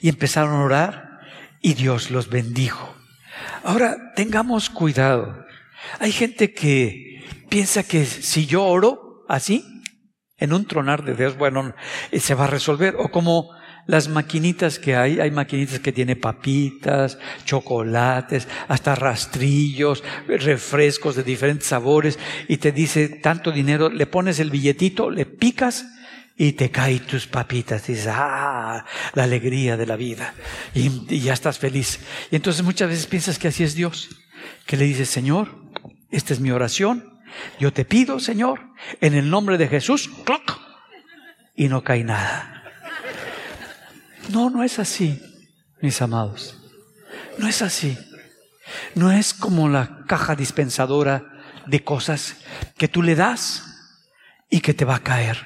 Y empezaron a orar y Dios los bendijo. Ahora, tengamos cuidado. Hay gente que piensa que si yo oro así, en un tronar de Dios, bueno, eh, se va a resolver. O como las maquinitas que hay, hay maquinitas que tienen papitas, chocolates, hasta rastrillos, refrescos de diferentes sabores, y te dice tanto dinero, le pones el billetito, le picas y te caen tus papitas. Dices, ah, la alegría de la vida. Y, y ya estás feliz. Y entonces muchas veces piensas que así es Dios, que le dices, Señor, esta es mi oración, yo te pido, Señor, en el nombre de Jesús, ¡cloc! y no cae nada. No, no es así, mis amados. No es así. No es como la caja dispensadora de cosas que tú le das y que te va a caer.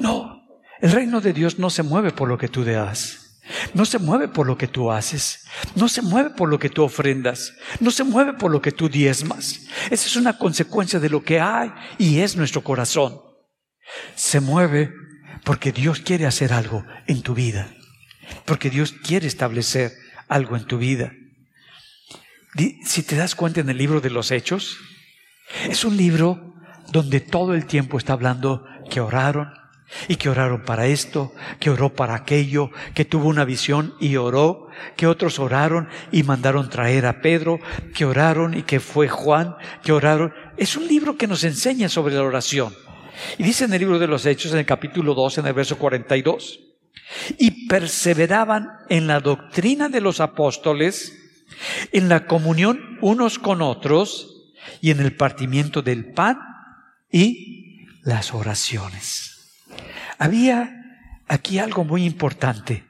No, el reino de Dios no se mueve por lo que tú le das. No se mueve por lo que tú haces, no se mueve por lo que tú ofrendas, no se mueve por lo que tú diezmas. Esa es una consecuencia de lo que hay y es nuestro corazón. Se mueve porque Dios quiere hacer algo en tu vida, porque Dios quiere establecer algo en tu vida. Si te das cuenta en el libro de los Hechos, es un libro donde todo el tiempo está hablando que oraron, y que oraron para esto, que oró para aquello, que tuvo una visión y oró, que otros oraron y mandaron traer a Pedro, que oraron y que fue Juan, que oraron. Es un libro que nos enseña sobre la oración. Y dice en el libro de los Hechos, en el capítulo 2, en el verso 42, y perseveraban en la doctrina de los apóstoles, en la comunión unos con otros y en el partimiento del pan y las oraciones. Había aquí algo muy importante,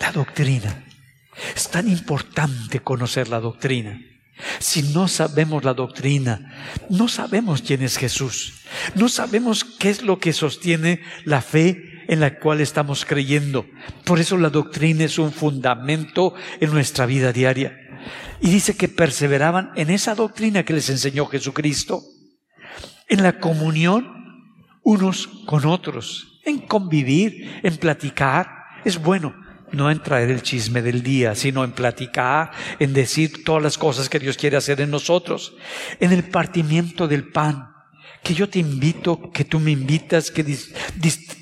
la doctrina. Es tan importante conocer la doctrina. Si no sabemos la doctrina, no sabemos quién es Jesús, no sabemos qué es lo que sostiene la fe en la cual estamos creyendo. Por eso la doctrina es un fundamento en nuestra vida diaria. Y dice que perseveraban en esa doctrina que les enseñó Jesucristo, en la comunión unos con otros en convivir, en platicar. Es bueno, no en traer el chisme del día, sino en platicar, en decir todas las cosas que Dios quiere hacer en nosotros, en el partimiento del pan, que yo te invito, que tú me invitas, que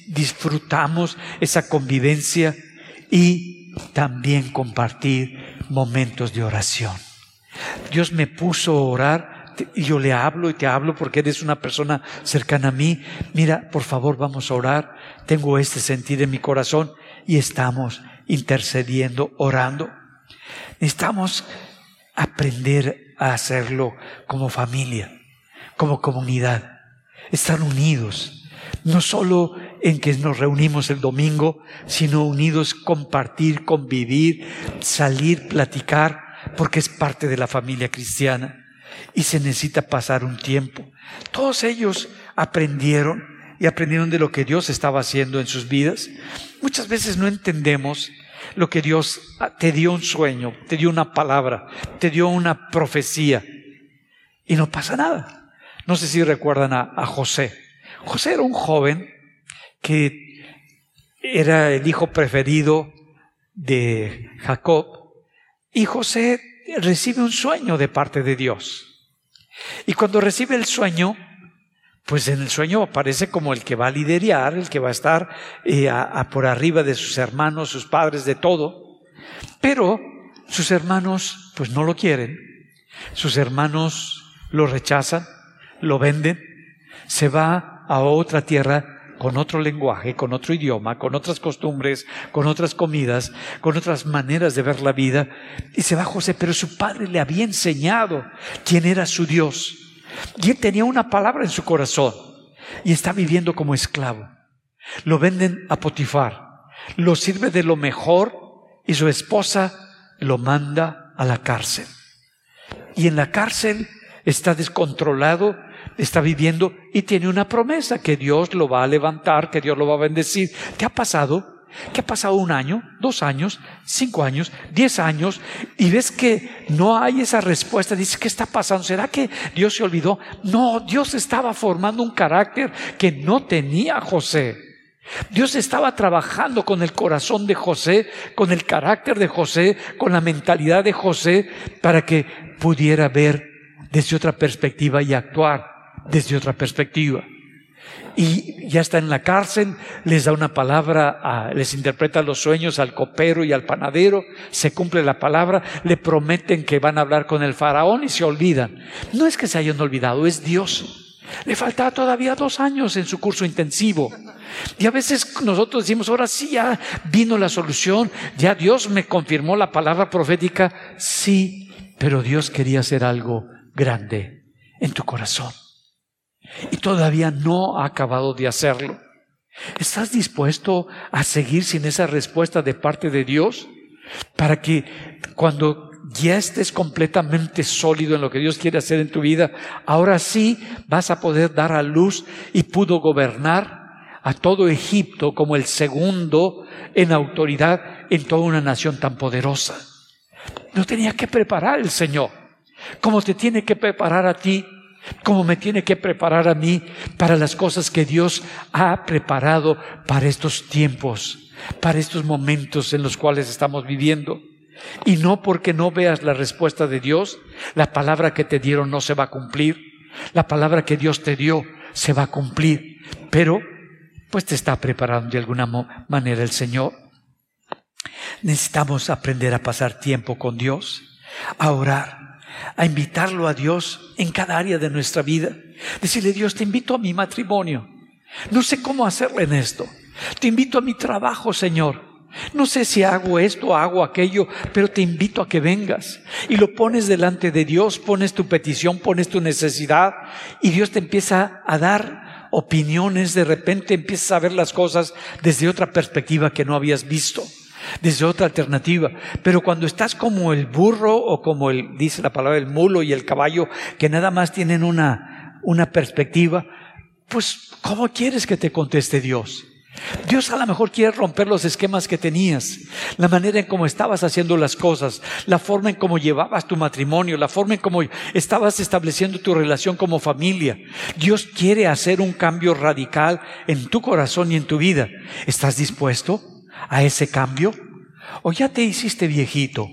disfrutamos esa convivencia y también compartir momentos de oración. Dios me puso a orar y yo le hablo y te hablo porque eres una persona cercana a mí. Mira, por favor, vamos a orar. Tengo este sentir en mi corazón y estamos intercediendo, orando. Necesitamos aprender a hacerlo como familia, como comunidad, estar unidos, no solo en que nos reunimos el domingo, sino unidos compartir, convivir, salir, platicar, porque es parte de la familia cristiana y se necesita pasar un tiempo. Todos ellos aprendieron y aprendieron de lo que Dios estaba haciendo en sus vidas. Muchas veces no entendemos lo que Dios te dio un sueño, te dio una palabra, te dio una profecía y no pasa nada. No sé si recuerdan a, José. José era un joven que era el hijo preferido de Jacob y José recibe un sueño de parte de Dios. Y cuando recibe el sueño, pues en el sueño aparece como el que va a liderar, el que va a estar eh, por arriba de sus hermanos, sus padres, de todo. Pero sus hermanos pues no lo quieren. Sus hermanos lo rechazan, lo venden, se va a otra tierra con otro lenguaje, con otro idioma, con otras costumbres, con otras comidas, con otras maneras de ver la vida. Y se va José, pero su padre le había enseñado quién era su Dios. Y él tenía una palabra en su corazón y está viviendo como esclavo. Lo venden a Potifar, lo sirve de lo mejor y su esposa lo manda a la cárcel. Y en la cárcel está descontrolado está viviendo y tiene una promesa que Dios lo va a levantar, que Dios lo va a bendecir. ¿Qué ha pasado? ¿Qué ha pasado un año, dos años, cinco años, diez años? Y ves que no hay esa respuesta. Dices, ¿qué está pasando? ¿Será que Dios se olvidó? No, Dios estaba formando un carácter que no tenía José. Dios estaba trabajando con el corazón de José, con el carácter de José, con la mentalidad de José, para que pudiera ver desde otra perspectiva y actuar desde otra perspectiva. Y ya está en la cárcel, les da una palabra, les interpreta los sueños al copero y al panadero, se cumple la palabra, le prometen que van a hablar con el faraón y se olvidan. No es que se hayan olvidado, es Dios. Le faltaba todavía dos años en su curso intensivo. Y a veces nosotros decimos, ahora sí, ya vino la solución, ya Dios me confirmó la palabra profética. Sí, pero Dios quería hacer algo grande en tu corazón y todavía no ha acabado de hacerlo. ¿Estás dispuesto a seguir sin esa respuesta de parte de Dios? Para que cuando ya estés completamente sólido en lo que Dios quiere hacer en tu vida, ahora sí vas a poder dar a luz y pudo gobernar a todo Egipto como el segundo en autoridad en toda una nación tan poderosa. No tenía que preparar el Señor, como te tiene que preparar a ti como me tiene que preparar a mí para las cosas que Dios ha preparado para estos tiempos, para estos momentos en los cuales estamos viviendo. Y no porque no veas la respuesta de Dios, la palabra que te dieron no se va a cumplir, la palabra que Dios te dio se va a cumplir, pero pues te está preparando de alguna manera el Señor. Necesitamos aprender a pasar tiempo con Dios, a orar, a invitarlo a Dios en cada área de nuestra vida. Decirle, Dios, te invito a mi matrimonio. No sé cómo hacerlo en esto. Te invito a mi trabajo, Señor. No sé si hago esto, o hago aquello, pero te invito a que vengas. Y lo pones delante de Dios, pones tu petición, pones tu necesidad, y Dios te empieza a dar opiniones, de repente empiezas a ver las cosas desde otra perspectiva que no habías visto desde otra alternativa. Pero cuando estás como el burro o como el, dice la palabra, el mulo y el caballo, que nada más tienen una, una perspectiva, pues, ¿cómo quieres que te conteste Dios? Dios a lo mejor quiere romper los esquemas que tenías, la manera en cómo estabas haciendo las cosas, la forma en cómo llevabas tu matrimonio, la forma en cómo estabas estableciendo tu relación como familia. Dios quiere hacer un cambio radical en tu corazón y en tu vida. ¿Estás dispuesto? A ese cambio? ¿O ya te hiciste viejito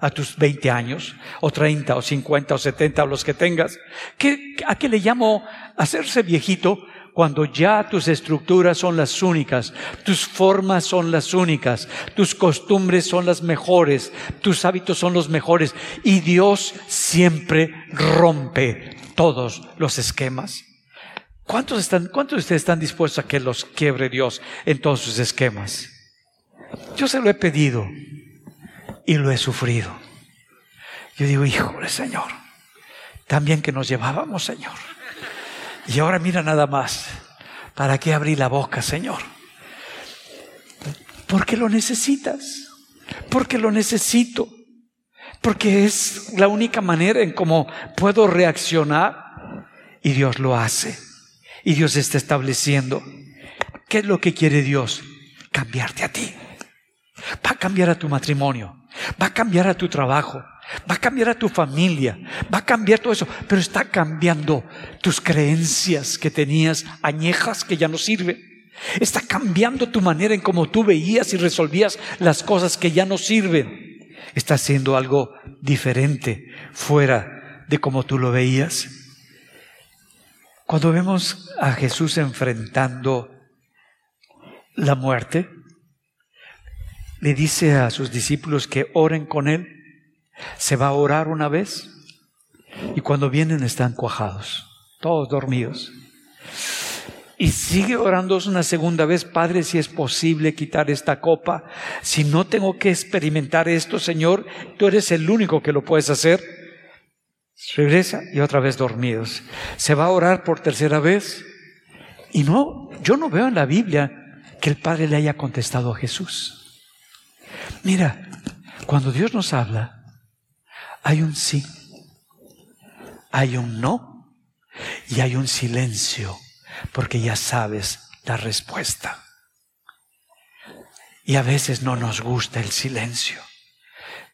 a tus 20 años, o 30, o 50, o 70, o los que tengas? ¿Qué, ¿A qué le llamo hacerse viejito? Cuando ya tus estructuras son las únicas, tus formas son las únicas, tus costumbres son las mejores, tus hábitos son los mejores, y Dios siempre rompe todos los esquemas. ¿Cuántos, están, ¿Cuántos de ustedes están dispuestos a que los quiebre Dios en todos sus esquemas? Yo se lo he pedido y lo he sufrido. Yo digo, híjole, Señor, también que nos llevábamos, Señor. Y ahora mira nada más. ¿Para qué abrir la boca, Señor? Porque lo necesitas. Porque lo necesito. Porque es la única manera en cómo puedo reaccionar. Y Dios lo hace. Y Dios está estableciendo. ¿Qué es lo que quiere Dios? Cambiarte a ti. Va a cambiar a tu matrimonio. Va a cambiar a tu trabajo. Va a cambiar a tu familia. Va a cambiar todo eso. Pero está cambiando tus creencias que tenías añejas que ya no sirven. Está cambiando tu manera en cómo tú veías y resolvías las cosas que ya no sirven. Está haciendo algo diferente fuera de como tú lo veías. Cuando vemos a Jesús enfrentando la muerte, le dice a sus discípulos que oren con él. Se va a orar una vez y cuando vienen están cuajados, todos dormidos. Y sigue orando una segunda vez, Padre, si es posible quitar esta copa, si no tengo que experimentar esto, Señor, tú eres el único que lo puedes hacer. Regresa y otra vez dormidos. Se va a orar por tercera vez. Y no, yo no veo en la Biblia que el Padre le haya contestado a Jesús. Mira, cuando Dios nos habla, hay un sí, hay un no y hay un silencio, porque ya sabes la respuesta. Y a veces no nos gusta el silencio.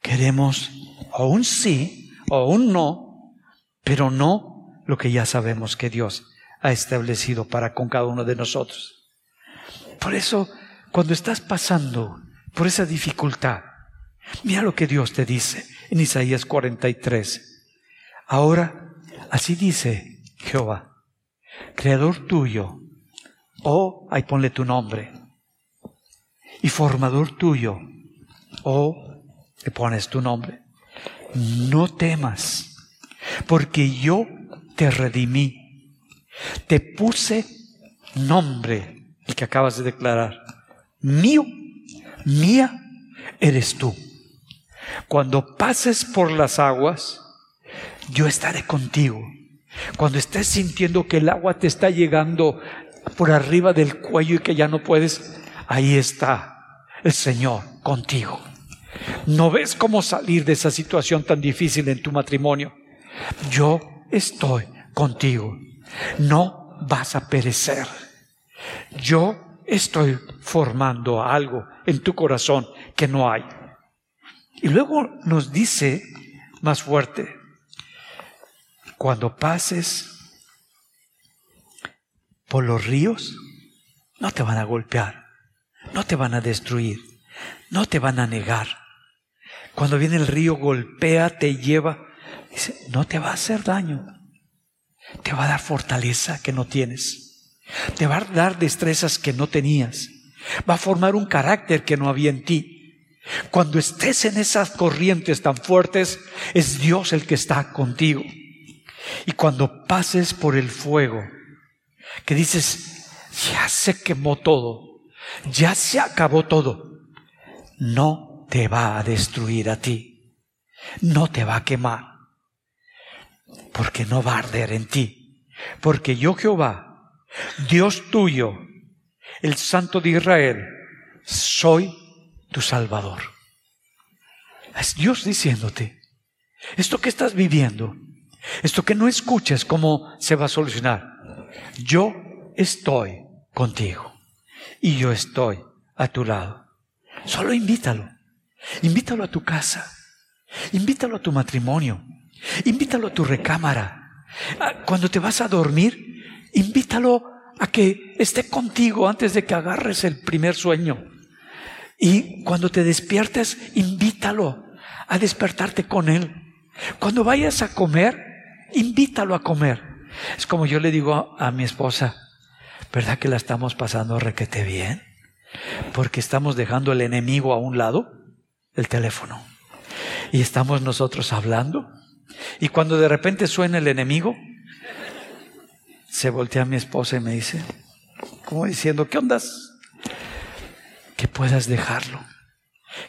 Queremos o un sí o un no, pero no lo que ya sabemos que Dios ha establecido para con cada uno de nosotros. Por eso, cuando estás pasando por esa dificultad. Mira lo que Dios te dice en Isaías 43. Ahora, así dice Jehová, creador tuyo, o ahí ponle tu nombre, y formador tuyo, o le pones tu nombre. No temas, porque yo te redimí, te puse nombre, el que acabas de declarar, mío mía eres tú. Cuando pases por las aguas, yo estaré contigo. Cuando estés sintiendo que el agua te está llegando por arriba del cuello y que ya no puedes, ahí está el Señor contigo. ¿No ves cómo salir de esa situación tan difícil en tu matrimonio? Yo estoy contigo. No vas a perecer. Yo estoy formando algo en tu corazón que no hay. Y luego nos dice más fuerte, cuando pases por los ríos, no te van a golpear, no te van a destruir, no te van a negar. Cuando viene el río, golpea, te lleva, dice, no te va a hacer daño, te va a dar fortaleza que no tienes. Te va a dar destrezas que no tenías. Va a formar un carácter que no había en ti. Cuando estés en esas corrientes tan fuertes, es Dios el que está contigo. Y cuando pases por el fuego, que dices, ya se quemó todo, ya se acabó todo, no te va a destruir a ti, no te va a quemar, porque no va a arder en ti, porque yo Jehová, Dios tuyo, el Santo de Israel, soy tu Salvador. Es Dios diciéndote, esto que estás viviendo, esto que no escuchas, ¿cómo se va a solucionar? Yo estoy contigo y yo estoy a tu lado. Solo invítalo. Invítalo a tu casa. Invítalo a tu matrimonio. Invítalo a tu recámara. Ah, cuando te vas a dormir, invítalo a que esté contigo antes de que agarres el primer sueño. Y cuando te despiertes, invítalo a despertarte con él. Cuando vayas a comer, invítalo a comer. Es como yo le digo a, mi esposa, ¿verdad que la estamos pasando requete bien? Porque estamos dejando el enemigo a un lado, el teléfono. Y estamos nosotros hablando. Y cuando de repente suena el enemigo, se voltea a mi esposa y me dice, como diciendo, ¿qué ondas? Que puedas dejarlo,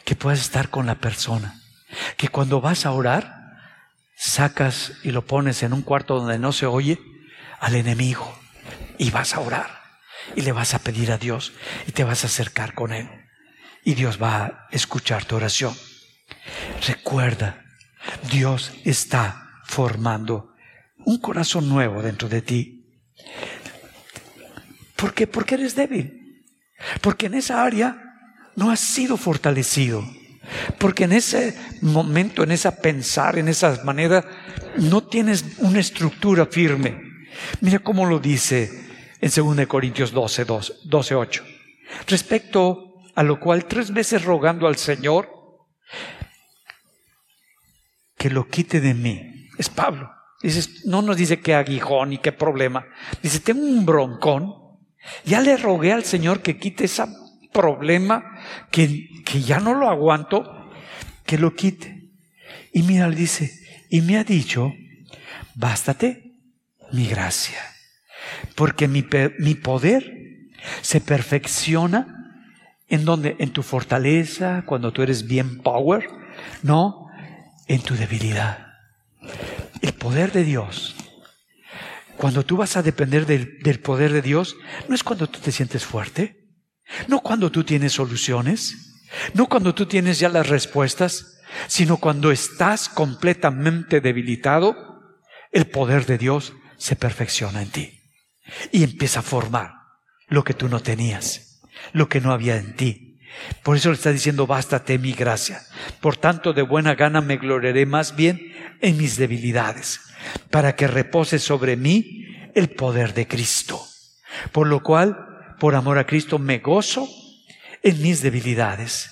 que puedas estar con la persona, que cuando vas a orar, sacas y lo pones en un cuarto donde no se oye al enemigo y vas a orar. y le vas a pedir a Dios y te vas a acercar con Él. Y Dios va a escuchar tu oración. Recuerda, Dios está formando un corazón nuevo dentro de ti. ¿Por qué? Porque eres débil. Porque en esa área no has sido fortalecido. Porque en ese momento, en esa pensar, en esa manera, no tienes una estructura firme. Mira cómo lo dice en 2 Corintios 12, 12, 8. Respecto a lo cual tres veces rogando al Señor que lo quite de mí. Es Pablo. Dice, no nos dice qué aguijón y qué problema. Dice, tengo un broncón. Ya le rogué al Señor que quite ese problema que, que ya no lo aguanto, que lo quite. Y mira, le dice, y me ha dicho, bástate mi gracia, porque mi, mi poder se perfecciona en donde, en tu fortaleza, cuando tú eres bien power, no, en tu debilidad. Poder de Dios. Cuando tú vas a depender del, del poder de Dios, no es cuando tú te sientes fuerte, no cuando tú tienes soluciones, no cuando tú tienes ya las respuestas, sino cuando estás completamente debilitado, el poder de Dios se perfecciona en ti y empieza a formar lo que tú no tenías, lo que no había en ti. Por eso le está diciendo, bástate mi gracia. Por tanto, de buena gana me gloriaré más bien en mis debilidades, para que repose sobre mí el poder de Cristo. Por lo cual, por amor a Cristo, me gozo en mis debilidades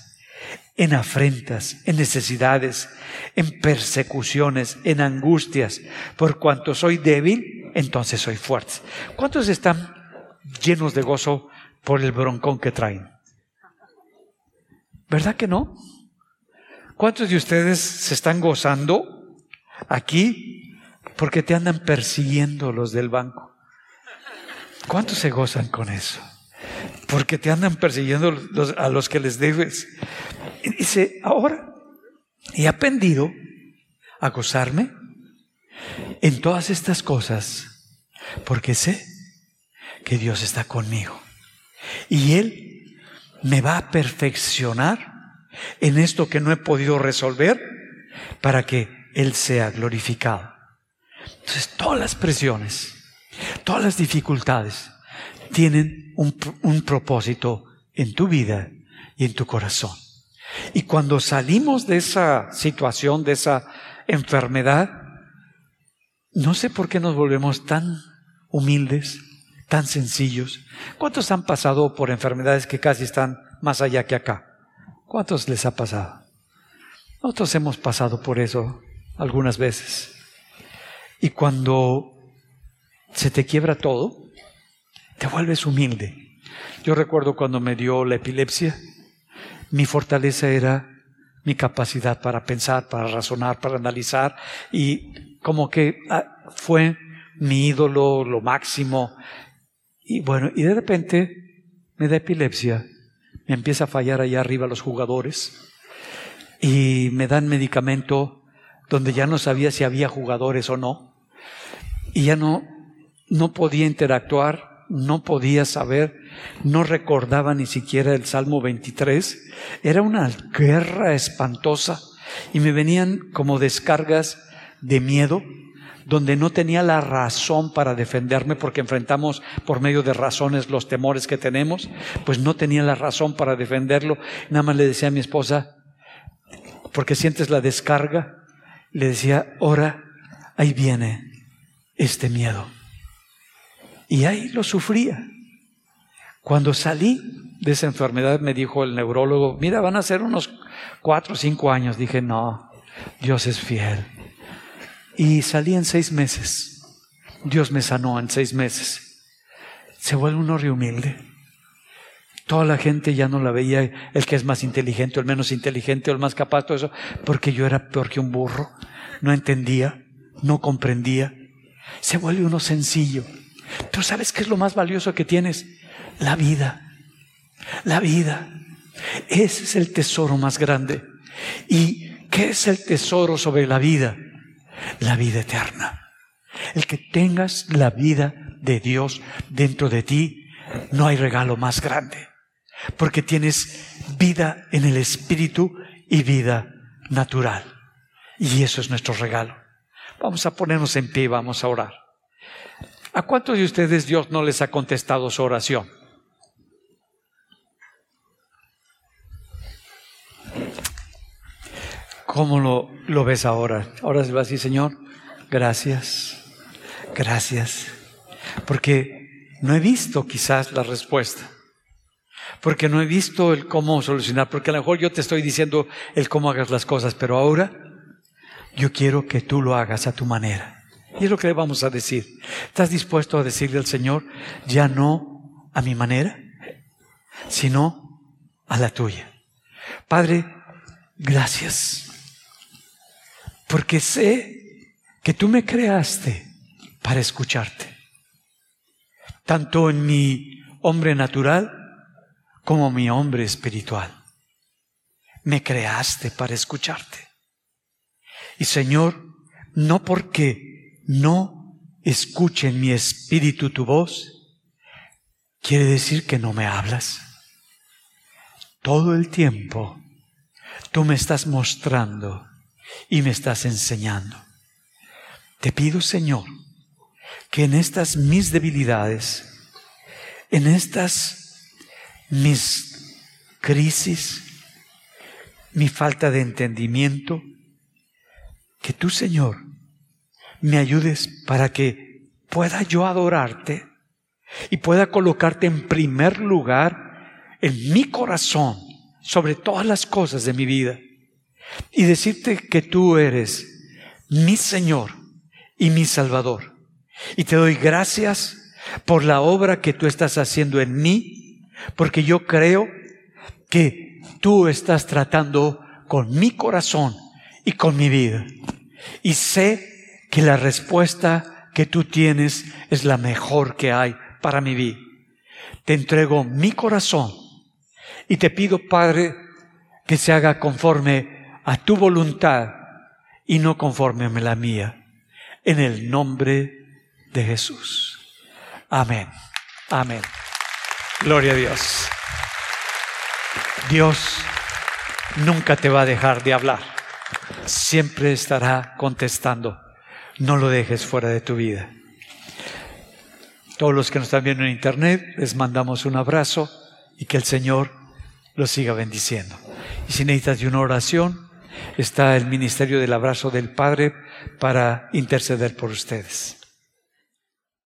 en afrentas, en necesidades, en persecuciones, en angustias. Por cuanto soy débil, entonces soy fuerte. ¿Cuántos están llenos de gozo por el broncón que traen? ¿Verdad que no? ¿Cuántos de ustedes se están gozando aquí porque te andan persiguiendo los del banco? ¿Cuántos se gozan con eso? Porque te andan persiguiendo a los que les debes. Y dice, ahora he aprendido a gozarme en todas estas cosas porque sé que Dios está conmigo. Y Él me va a perfeccionar en esto que no he podido resolver para que Él sea glorificado. Entonces, todas las presiones, todas las dificultades tienen un, un propósito en tu vida y en tu corazón. Y cuando salimos de esa situación, de esa enfermedad, no sé por qué nos volvemos tan humildes, tan sencillos. ¿Cuántos han pasado por enfermedades que casi están más allá que acá? ¿Cuántos les ha pasado? Nosotros hemos pasado por eso algunas veces. Y cuando se te quiebra todo, te vuelves humilde. Yo recuerdo cuando me dio la epilepsia, mi fortaleza era mi capacidad para pensar, para razonar, para analizar y como que ah, fue mi ídolo, lo máximo. Y bueno, y de repente me da epilepsia, me empieza a fallar allá arriba los jugadores y me dan medicamento donde ya no sabía si había jugadores o no y ya no no podía interactuar no podía saber, no recordaba ni siquiera el Salmo 23. Era una guerra espantosa y me venían como descargas de miedo donde no tenía la razón para defenderme porque enfrentamos por medio de razones los temores que tenemos, pues no tenía la razón para defenderlo. Nada más le decía a mi esposa, porque sientes la descarga, le decía, ahora ahí viene este miedo. Y ahí lo sufría. Cuando salí de esa enfermedad me dijo el neurólogo, mira, van a ser unos cuatro o cinco años. Dije, no, Dios es fiel. Y salí en seis meses. Dios me sanó en seis meses. Se vuelve un hombre humilde. Toda la gente ya no la veía el que es más inteligente, el menos inteligente, o el más capaz, todo eso, porque yo era peor que un burro. No entendía, no comprendía. Se vuelve uno sencillo. Pero ¿sabes qué es lo más valioso que tienes? La vida. La vida. Ese es el tesoro más grande. ¿Y qué es el tesoro sobre la vida? La vida eterna. El que tengas la vida de Dios dentro de ti, no hay regalo más grande, porque tienes vida en el Espíritu y vida natural. Y eso es nuestro regalo. Vamos a ponernos en pie y vamos a orar. ¿A cuántos de ustedes Dios no les ha contestado su oración? ¿Cómo lo, lo ves ahora? Ahora se va así, Señor, gracias, gracias, porque no he visto quizás la respuesta, porque no he visto el cómo solucionar, porque a lo mejor yo te estoy diciendo el cómo hagas las cosas, pero ahora yo quiero que tú lo hagas a tu manera. Y es lo que le vamos a decir. ¿Estás dispuesto a decirle al Señor, ya no a mi manera, sino a la tuya? Padre, gracias porque sé que tú me creaste para escucharte, tanto en mi hombre natural como mi hombre espiritual. Me creaste para escucharte. Y Señor, no porque no escuche en mi espíritu tu voz, quiere decir que no me hablas. Todo el tiempo tú me estás mostrando y me estás enseñando. Te pido, Señor, que en estas mis debilidades, en estas mis crisis, mi falta de entendimiento, que tú, Señor, me ayudes para que pueda yo adorarte y pueda colocarte en primer lugar en mi corazón sobre todas las cosas de mi vida y decirte que tú eres mi Señor y mi Salvador. Y te doy gracias por la obra que tú estás haciendo en mí, porque yo creo que tú estás tratando con mi corazón y con mi vida. Y sé que la respuesta que tú tienes es la mejor que hay para mi vida. Te entrego mi corazón y te pido, Padre, que se haga conforme a tu voluntad y no conforme a la mía. En el nombre de Jesús. Amén. Amén. Gloria a Dios. Dios nunca te va a dejar de hablar. Siempre estará contestando. No lo dejes fuera de tu vida. Todos los que nos están viendo en internet, les mandamos un abrazo y que el Señor los siga bendiciendo. Y si necesitas de una oración, está el ministerio del abrazo del Padre para interceder por ustedes.